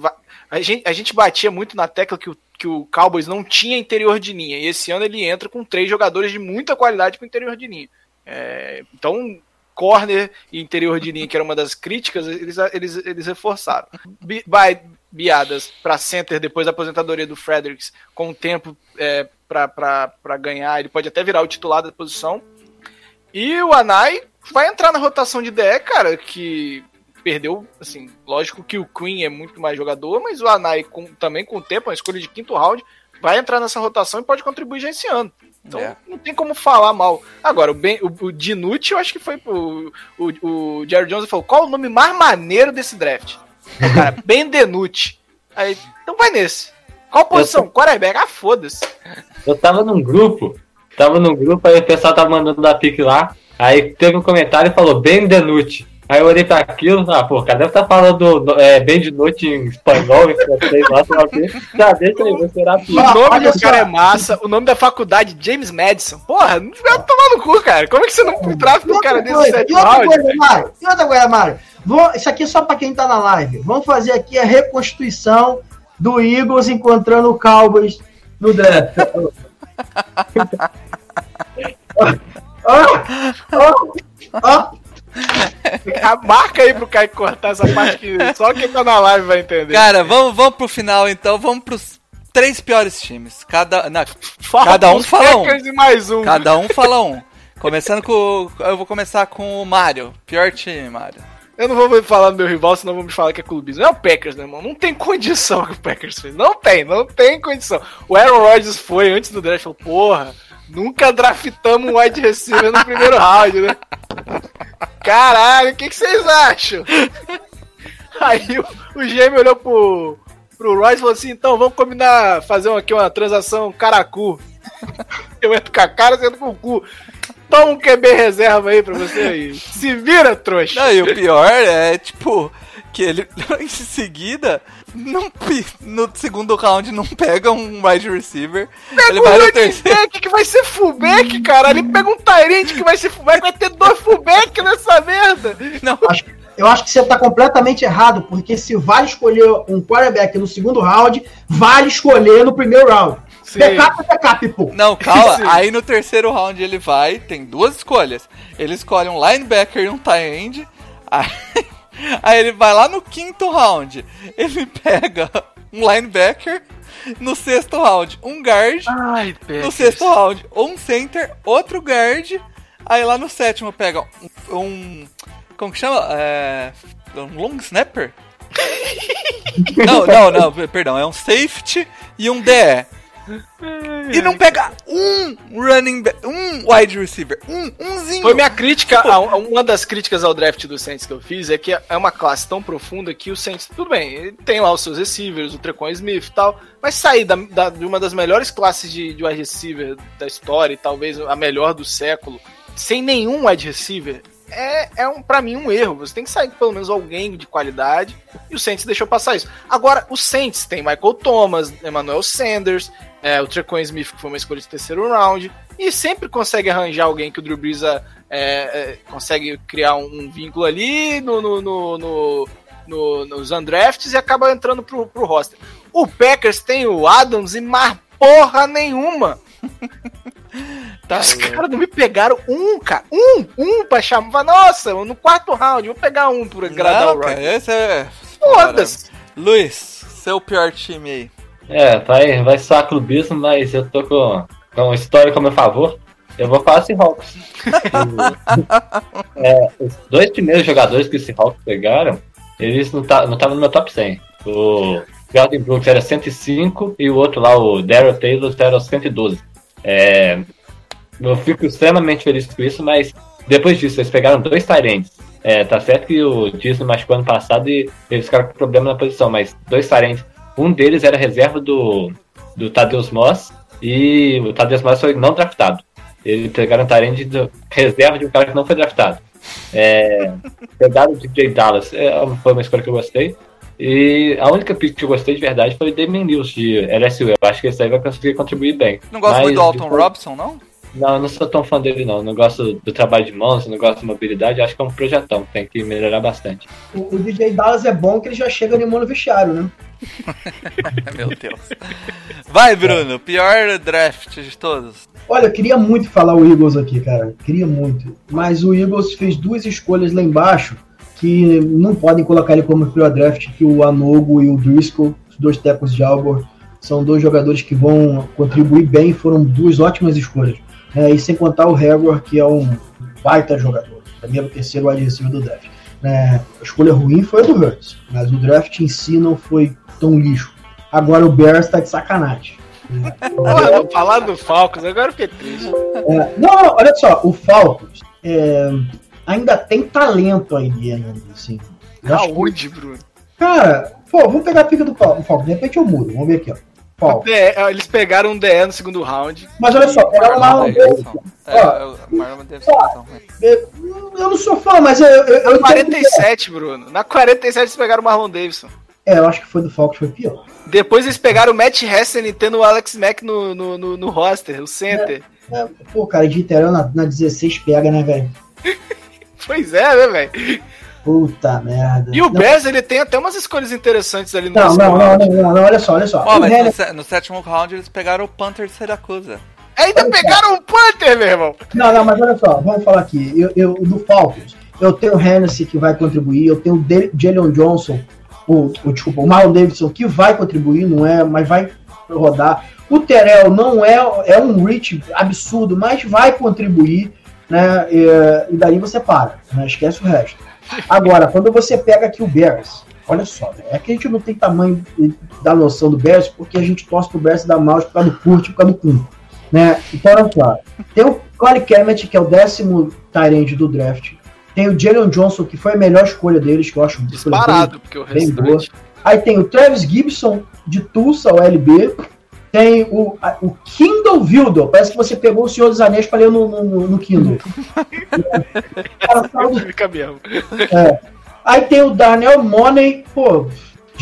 A gente, a gente batia muito na tecla que o, que o Cowboys não tinha interior de linha. E esse ano ele entra com três jogadores de muita qualidade pro interior de linha. É, então, corner e interior de linha, que era uma das críticas, eles, eles, eles reforçaram. By Biadas para center depois da aposentadoria do Fredericks, com o tempo é, para ganhar, ele pode até virar o titular da posição. E o Anai vai entrar na rotação de DE, cara, que perdeu, assim, lógico que o Queen é muito mais jogador, mas o Anai com, também com o tempo, uma escolha de quinto round, vai entrar nessa rotação e pode contribuir já esse ano. Então É. não tem como falar mal. Agora, o, ben, o, o Dinucci, eu acho que foi pro. O, o Jerry Jones falou: qual o nome mais maneiro desse draft? O cara, Ben Denucci. Aí, então vai nesse. Qual posição? Quarterback? Ah, foda-se. Eu tava num grupo, tava num grupo, aí o pessoal tava mandando da pique lá, aí teve um comentário e falou bem Denucci. Aí eu olhei pra aquilo, ah, pô, cadê deve tá falando do, é, bem de noite em espanhol, em francês, lá, sei lá o quê. Já deixa aí, vou esperar a O nome olha do cara é massa, o nome da faculdade, James Madison. Porra, não vai tomar no cu, cara. Como é que você não tráfica um cara desse coisa, e outra coisa, Mário, e outra coisa, Mário. Vou- isso aqui é só pra quem tá na live. Vamos fazer aqui a reconstituição do Eagles encontrando o Cowboys no draft. Ó, ó, ó. Ah, Marca aí pro Caio cortar essa parte que só quem tá na live vai entender. Cara, vamos, vamos pro final então, vamos pros três piores times. Cada, cada um fala um. E mais um. cada um fala um. Começando com. o- Eu vou começar com o Mario. Pior time, Mario. Eu não vou falar do meu rival, senão vão me falar que é clubismo. É o Packers, né, irmão? Não tem condição que o Packers fez. Não tem, não tem condição. O Aaron Rodgers foi antes do draft, falou, porra, nunca draftamos um wide receiver no primeiro round, né? Caralho, o que, que vocês acham? Aí o, o GM olhou pro, pro Rodgers e falou assim, então vamos combinar, fazer aqui uma transação caracu. Eu entro com a cara, você entra com o cu. Toma um QB reserva aí pra você aí. Se vira, trouxa. Não, e o pior é, tipo, que ele em seguida, não, no segundo round, não pega um wide receiver. ele vai no terceiro. que vai ser fullback, cara. Ele pega um Tyrant que vai ser fullback, vai ter dois fullback nessa merda. Não, Acho- eu acho que você tá completamente errado, porque se vale escolher um quarterback no segundo round, vale escolher no primeiro round. Sim. Backup é backup, pô. Não, calma. Sim. Aí no terceiro round ele vai, tem duas escolhas. Ele escolhe um linebacker e um tight end. Aí, aí ele vai lá no quinto round. Ele pega um linebacker. No sexto round, um guard. Ai, No sexto round, um center, outro guard. Aí lá no sétimo pega um. um- como que chama? É, um long snapper? não, não, não, perdão. É um safety e um DE. E não pega um running back, um wide receiver, um, umzinho. Foi minha crítica, a- a- uma das críticas ao draft do Saints que eu fiz é que é uma classe tão profunda que o Saints, tudo bem, tem lá os seus receivers, o Trequan Smith e tal, mas sair da, da- de uma das melhores classes de, de wide receiver da história, e talvez a melhor do século, sem nenhum wide receiver, é, é um, para mim um erro. Você tem que sair com pelo menos alguém de qualidade, e o Saints deixou passar isso. Agora, o Saints tem Michael Thomas, Emmanuel Sanders, é, o Trequan Smith, que foi uma escolha de terceiro round, e sempre consegue arranjar alguém que o Drew Brees é, é, consegue criar um, um vínculo ali no, no, no, no- no- nos undrafts e acaba entrando pro, pro roster. O Packers tem o Adams e mais porra nenhuma. Tá, Os caras não me pegaram um, cara. Um, um pra chamar. Nossa, no quarto round, vou pegar um por agradar não, o Rodgers. esse é. Foda-se. Luiz, seu pior time aí. É, vai, vai soar clubismo, mas eu tô com, com história a meu favor. Eu vou falar Seahawks. é, os dois primeiros jogadores que os Seahawks pegaram, eles não estavam não tavam no meu top 100. O Jordan Brooks era 105 e o outro lá, o Daryl Taylor, era 112. É, eu fico extremamente feliz com isso, mas depois disso, eles pegaram dois Tyrants. É, tá certo que o Disney machucou ano passado e eles ficaram com problema na posição, mas dois Tyrants. Um deles era reserva do, do Tadeus Moss e o Tadeus Moss foi não draftado. Eles pegaram um Tyrant de reserva de um cara que não foi draftado. É, pegaram o DJ Dallas, é, foi uma escolha que eu gostei. E a única pick que eu gostei de verdade foi o Damien Lewis de LSU. Eu acho que esse aí vai conseguir contribuir bem. Não gosta muito do Alton Robson, não? Não, eu não sou tão fã dele não. Não gosto do trabalho de mãos, não gosto de mobilidade. Acho que é um projetão, tem que melhorar bastante. O, o DJ Dallas é bom que ele já chega animando o vestiário, né? Meu Deus. Vai, Bruno, pior draft de todos. Olha, eu queria muito falar o Eagles aqui, cara. Queria muito. Mas o Eagles fez duas escolhas lá embaixo que não podem colocar ele como pior draft, que o Anogo e o Driscoll, os dois tecos de Albor, são dois jogadores que vão contribuir bem, foram duas ótimas escolhas. É, e sem contar o Hagor, que é um baita jogador, primeiro, terceiro wide receiver do draft. É, a escolha ruim foi a do Hurts, mas o draft em si não foi tão lixo. Agora o Bears tá de sacanagem. Mano, falar do Falcons, agora eu fiquei triste. É, não, não, olha só, o Falcons é, ainda tem talento aí dentro, assim. Eu acho que- Bruno? cara, pô, vamos pegar a pica do Falcons. De repente eu mudo, vamos ver aqui, ó. Falcons. DE, eles pegaram um DE no segundo round. Mas olha só, pegaram. Davidson. É, o Marlon Davidson, então. Eu, não sou fã, mas eu. eu, que- 47, Bruno. Na 47 eles pegaram o Marlon Davidson. É, eu acho que foi do Falcons, foi pior. Depois eles pegaram o Matt Hessen tendo o Alex Mack no, no, no, no roster, o center. É, pô, cara, de Iterel na, na 16 pega, né, velho? Pois é, né, velho? Puta merda. E o não, Bears, ele tem até umas escolhas interessantes ali no não, não, não, não, não, não, olha só, olha só. Ó, O mas no, sé- no sétimo round eles pegaram o Panther de Siracusa. Ainda pegaram um Panther, meu irmão. Não, não, mas olha só, vamos falar aqui. Eu, eu, do Falcons, eu tenho o Hennessy que vai contribuir, eu tenho o De- Jalen Johnson, o, o, desculpa, o Marlon Davidson que vai contribuir, não é, mas vai rodar. O Terrell não é, é um reach absurdo, mas vai contribuir, né? E, e daí você para, né? esquece o resto. Agora, quando você pega aqui o Bears, olha só, né? é que a gente não tem tamanho da noção do Bears, porque a gente torce pro Bears dar mal por causa do Kurt, por causa do Kuhn. Né? Então, olha só. Tem o Corey Kemet, que é o décimo Tyrande do draft. Tem o Jalen Johnson, que foi a melhor escolha deles, que eu acho Disparado, porque o bem, bem boa. restante. Aí tem o Travis Gibson, de Tulsa, o LB. Tem o, a- o Kindle Vildor. Parece que você pegou o Senhor dos Anéis para ler no, no, no Kindle. Cara, Fica mesmo. é. Aí tem o Darnell Money, pô.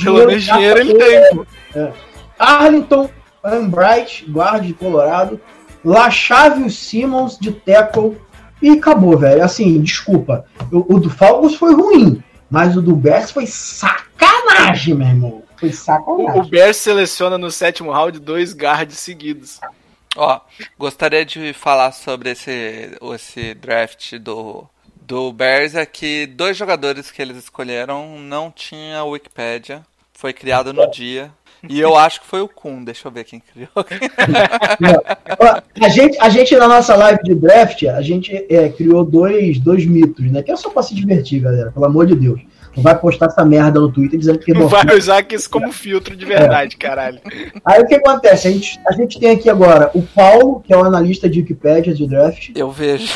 Pelo menos dinheiro ele tem. É. Arlington Ambright, guarda de Colorado. Lachavius Simmons, de Tackle. E acabou, velho. Assim, desculpa. O, o do Falcons foi ruim, mas o do Bears foi sacanagem, meu irmão. Foi O, o sacanagem. Bears seleciona no sétimo round dois guards seguidos. Ó, gostaria de falar sobre esse, esse draft do, do Bears é que dois jogadores que eles escolheram não tinha Wikipedia. Foi criado no dia. E eu acho que foi o Kun, deixa eu ver quem criou. A gente, a gente, na nossa live de draft, a gente é, criou dois, dois mitos, né? Que é só pra se divertir, galera. Pelo amor de Deus. Vai postar essa merda no Twitter dizendo que Não vai usar isso como filtro de verdade, caralho. Aí o que acontece? A gente, a gente tem aqui agora o Paulo, que é o analista de Wikipedia de draft. Eu vejo.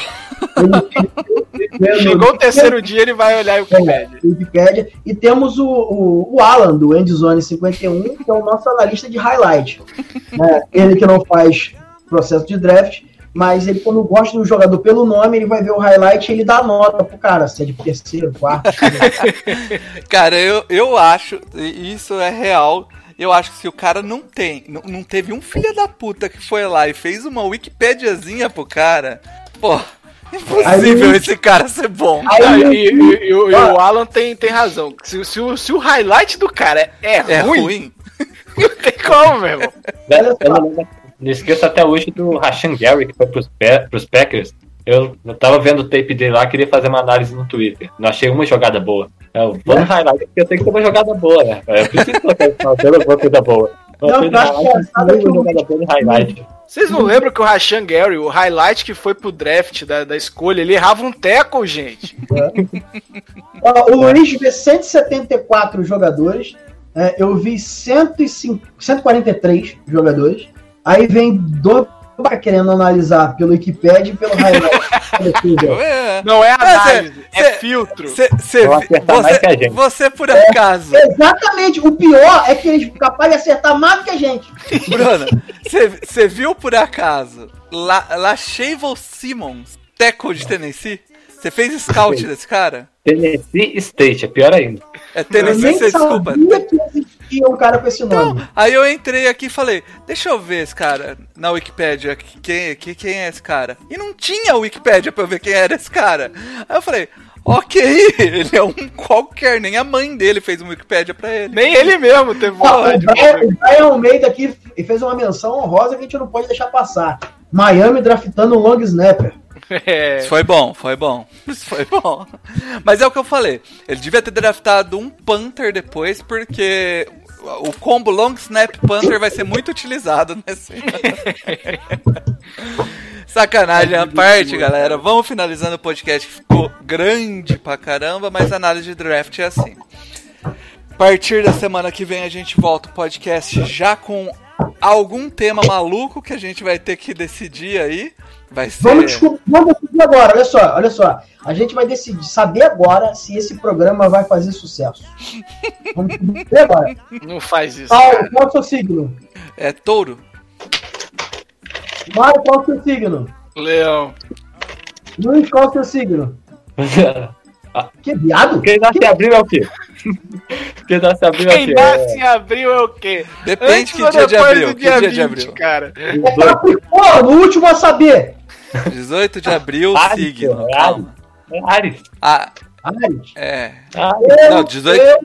Ele- Chegou o terceiro dia, ele vai olhar o que pede. Wikipedia. E temos o, o, o Alan, do Endzone 51, que é o nosso analista de highlight. né? Ele que não faz processo de draft, mas ele, quando gosta do jogador pelo nome, ele vai ver o highlight e ele dá nota pro cara, se é de terceiro, quarto. Cara, eu, eu acho, e isso é real. Eu acho que se o cara não tem, não, não teve um filho da puta que foi lá e fez uma Wikipediazinha pro cara, pô, impossível Aí- esse cara ser bom. Aí- e, e- e o- e o Alan tem, tem razão. Se, se o, se o highlight do cara é, É ruim, ruim? não tem como, meu irmão. Não, não esqueço até hoje do Rashan Gary, que foi pros, pros Packers. Eu, eu tava vendo o tape dele lá, queria fazer uma análise no Twitter. Não achei uma jogada boa. Eu vou no highlight porque eu tenho que ter uma jogada boa, né? Eu preciso colocar isso na tela, ter da boa. Não, fiz eu acho highlight, engraçado uma que o- jogada boa no highlight. Vocês não lembram que o Rashan Gary, o highlight que foi pro draft da, da escolha, ele errava um tackle, gente. Ó, o Luiz vê 174 jogadores. é, eu vi 105, 143 jogadores. Aí vem do querendo analisar pelo Wikipedia e pelo highlight. É. Não é cê- análise, é cê- filtro. Cê- cê que você, você, por acaso, Exatamente. O pior é que eles são capazes de acertar mais do que a gente. Bruna, você viu por acaso La, Lashavel Simmons, tackle de Tennessee? Você fez scout desse cara? Tennessee State, é pior ainda. É Tennessee, cê, desculpa. sabia que um cara com esse nome. Aí eu entrei aqui e falei, deixa eu ver esse cara na Wikipédia, quem, quem, quem é esse cara? E não tinha Wikipédia pra eu ver quem era esse cara. Aí eu falei, ok, ele é um qualquer, nem a mãe dele fez uma Wikipédia pra ele. Nem ele mesmo teve o vontade. Brian, o Brian Almeida aqui fez uma menção honrosa que a gente não pode deixar passar. Miami draftando um long snapper. É. Isso foi bom, foi bom. Isso foi bom. Mas é o que eu falei. Ele devia ter draftado um Panther depois, porque o combo Long Snap Panther vai ser muito utilizado nesse. Sacanagem à parte, galera. Vamos finalizando o podcast que ficou grande pra caramba, mas a análise de draft é assim. A partir da semana que vem a gente volta o podcast já com algum tema maluco que a gente vai ter que decidir aí. Vai ser. Vamos, descobrir, vamos decidir agora, olha só, olha só. A gente vai decidir, saber agora se esse programa vai fazer sucesso. Vamos descobrir agora. Não faz isso. Paulo, qual é o seu signo? É touro? Mário, qual é o seu signo? Leão. Luiz, qual é o seu signo? Que viado? Quem nasce em abril é o quê? Quem nasce em abril é o Quem quê? nasce em abril é o quê? Depende Antes que dia de depois abril. do Que dia dia de 20, abril? cara. É Capricórnio, o último a saber. 18 de abril, signo. pô, Calma. É Ares. Ah, Ares. é. Ares. Não, 18 Eu-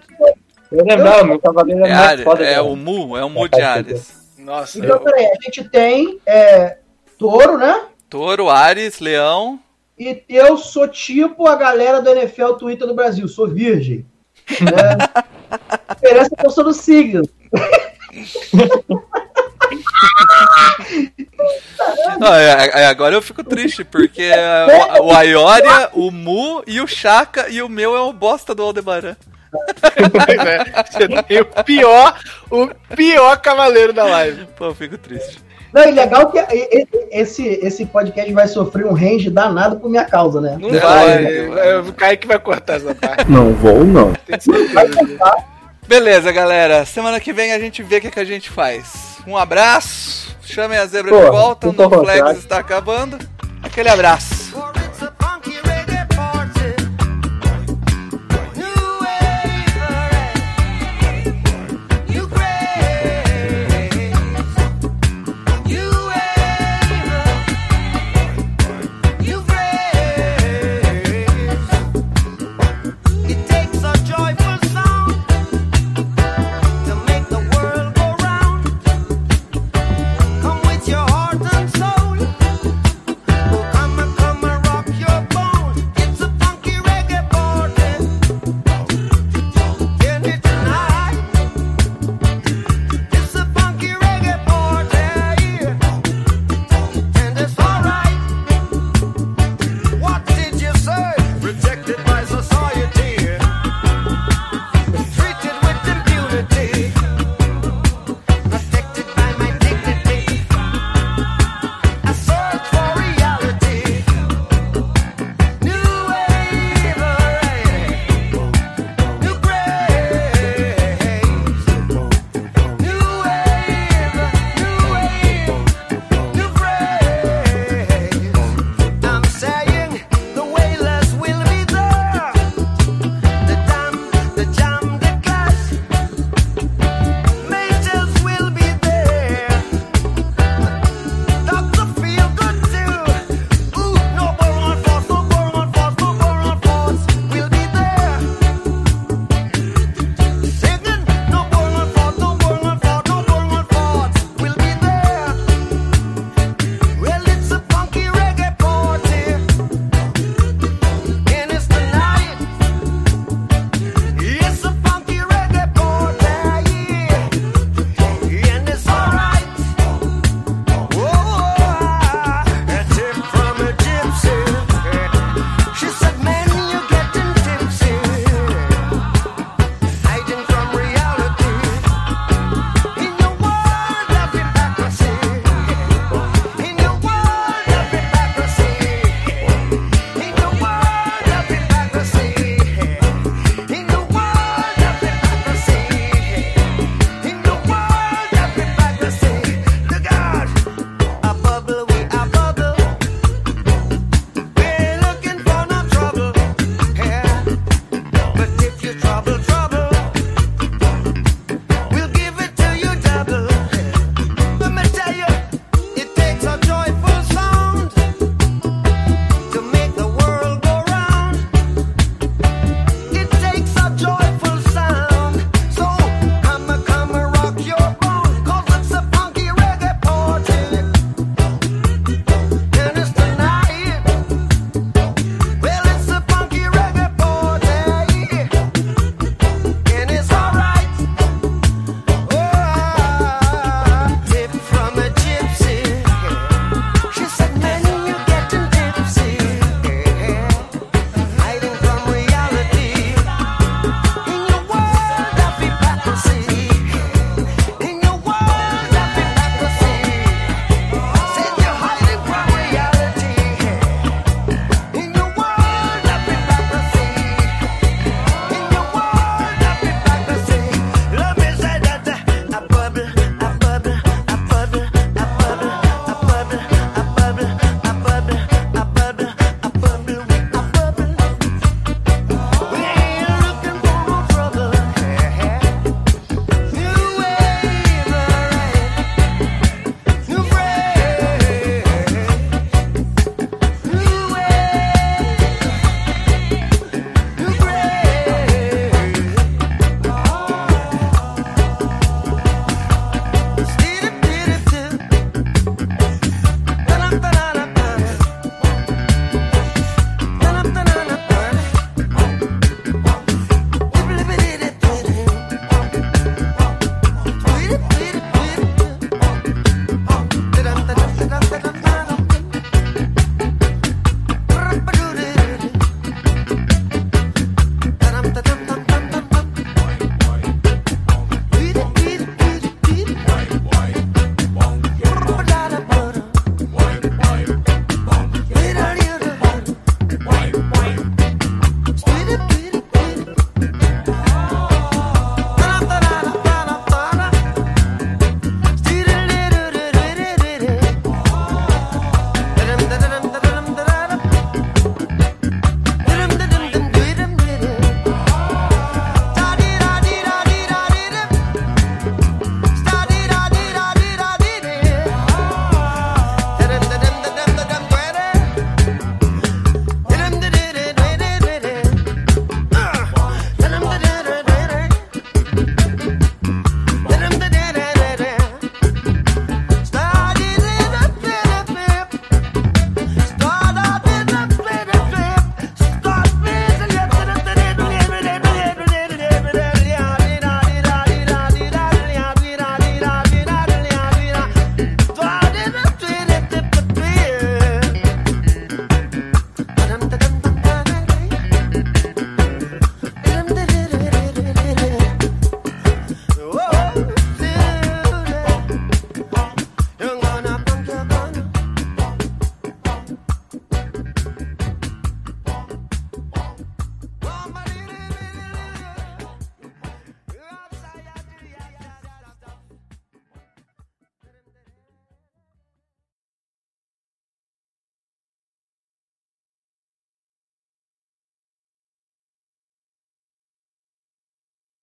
Eu lembrava, meu cavaleiro é, é mais Ares. foda. É né? o Mu, é o Mu de Ares. Nossa, Então, eu... peraí, a gente tem é, touro, né? Touro, Ares, Leão. E eu sou tipo a galera do NFL Twitter do Brasil, sou virgem. É, a diferença é que eu sou do signo. Não, é- é- agora eu fico triste, porque é, o, o Aioria, o Mu e o Chaka e o meu é o bosta do Aldebaran. Pois é, você tem o pior, o pior cavaleiro da live. Pô, eu fico triste. Não, e legal que esse, esse podcast vai sofrer um range danado por minha causa, né? Não Não vai, vai, é o Kaique vai cortar essa parte. Não vou, não. Certeza. Beleza, galera. Semana que vem a gente vê o que, que a gente faz. Um abraço. Chamem a zebra de volta. O contrário. está acabando. Aquele abraço.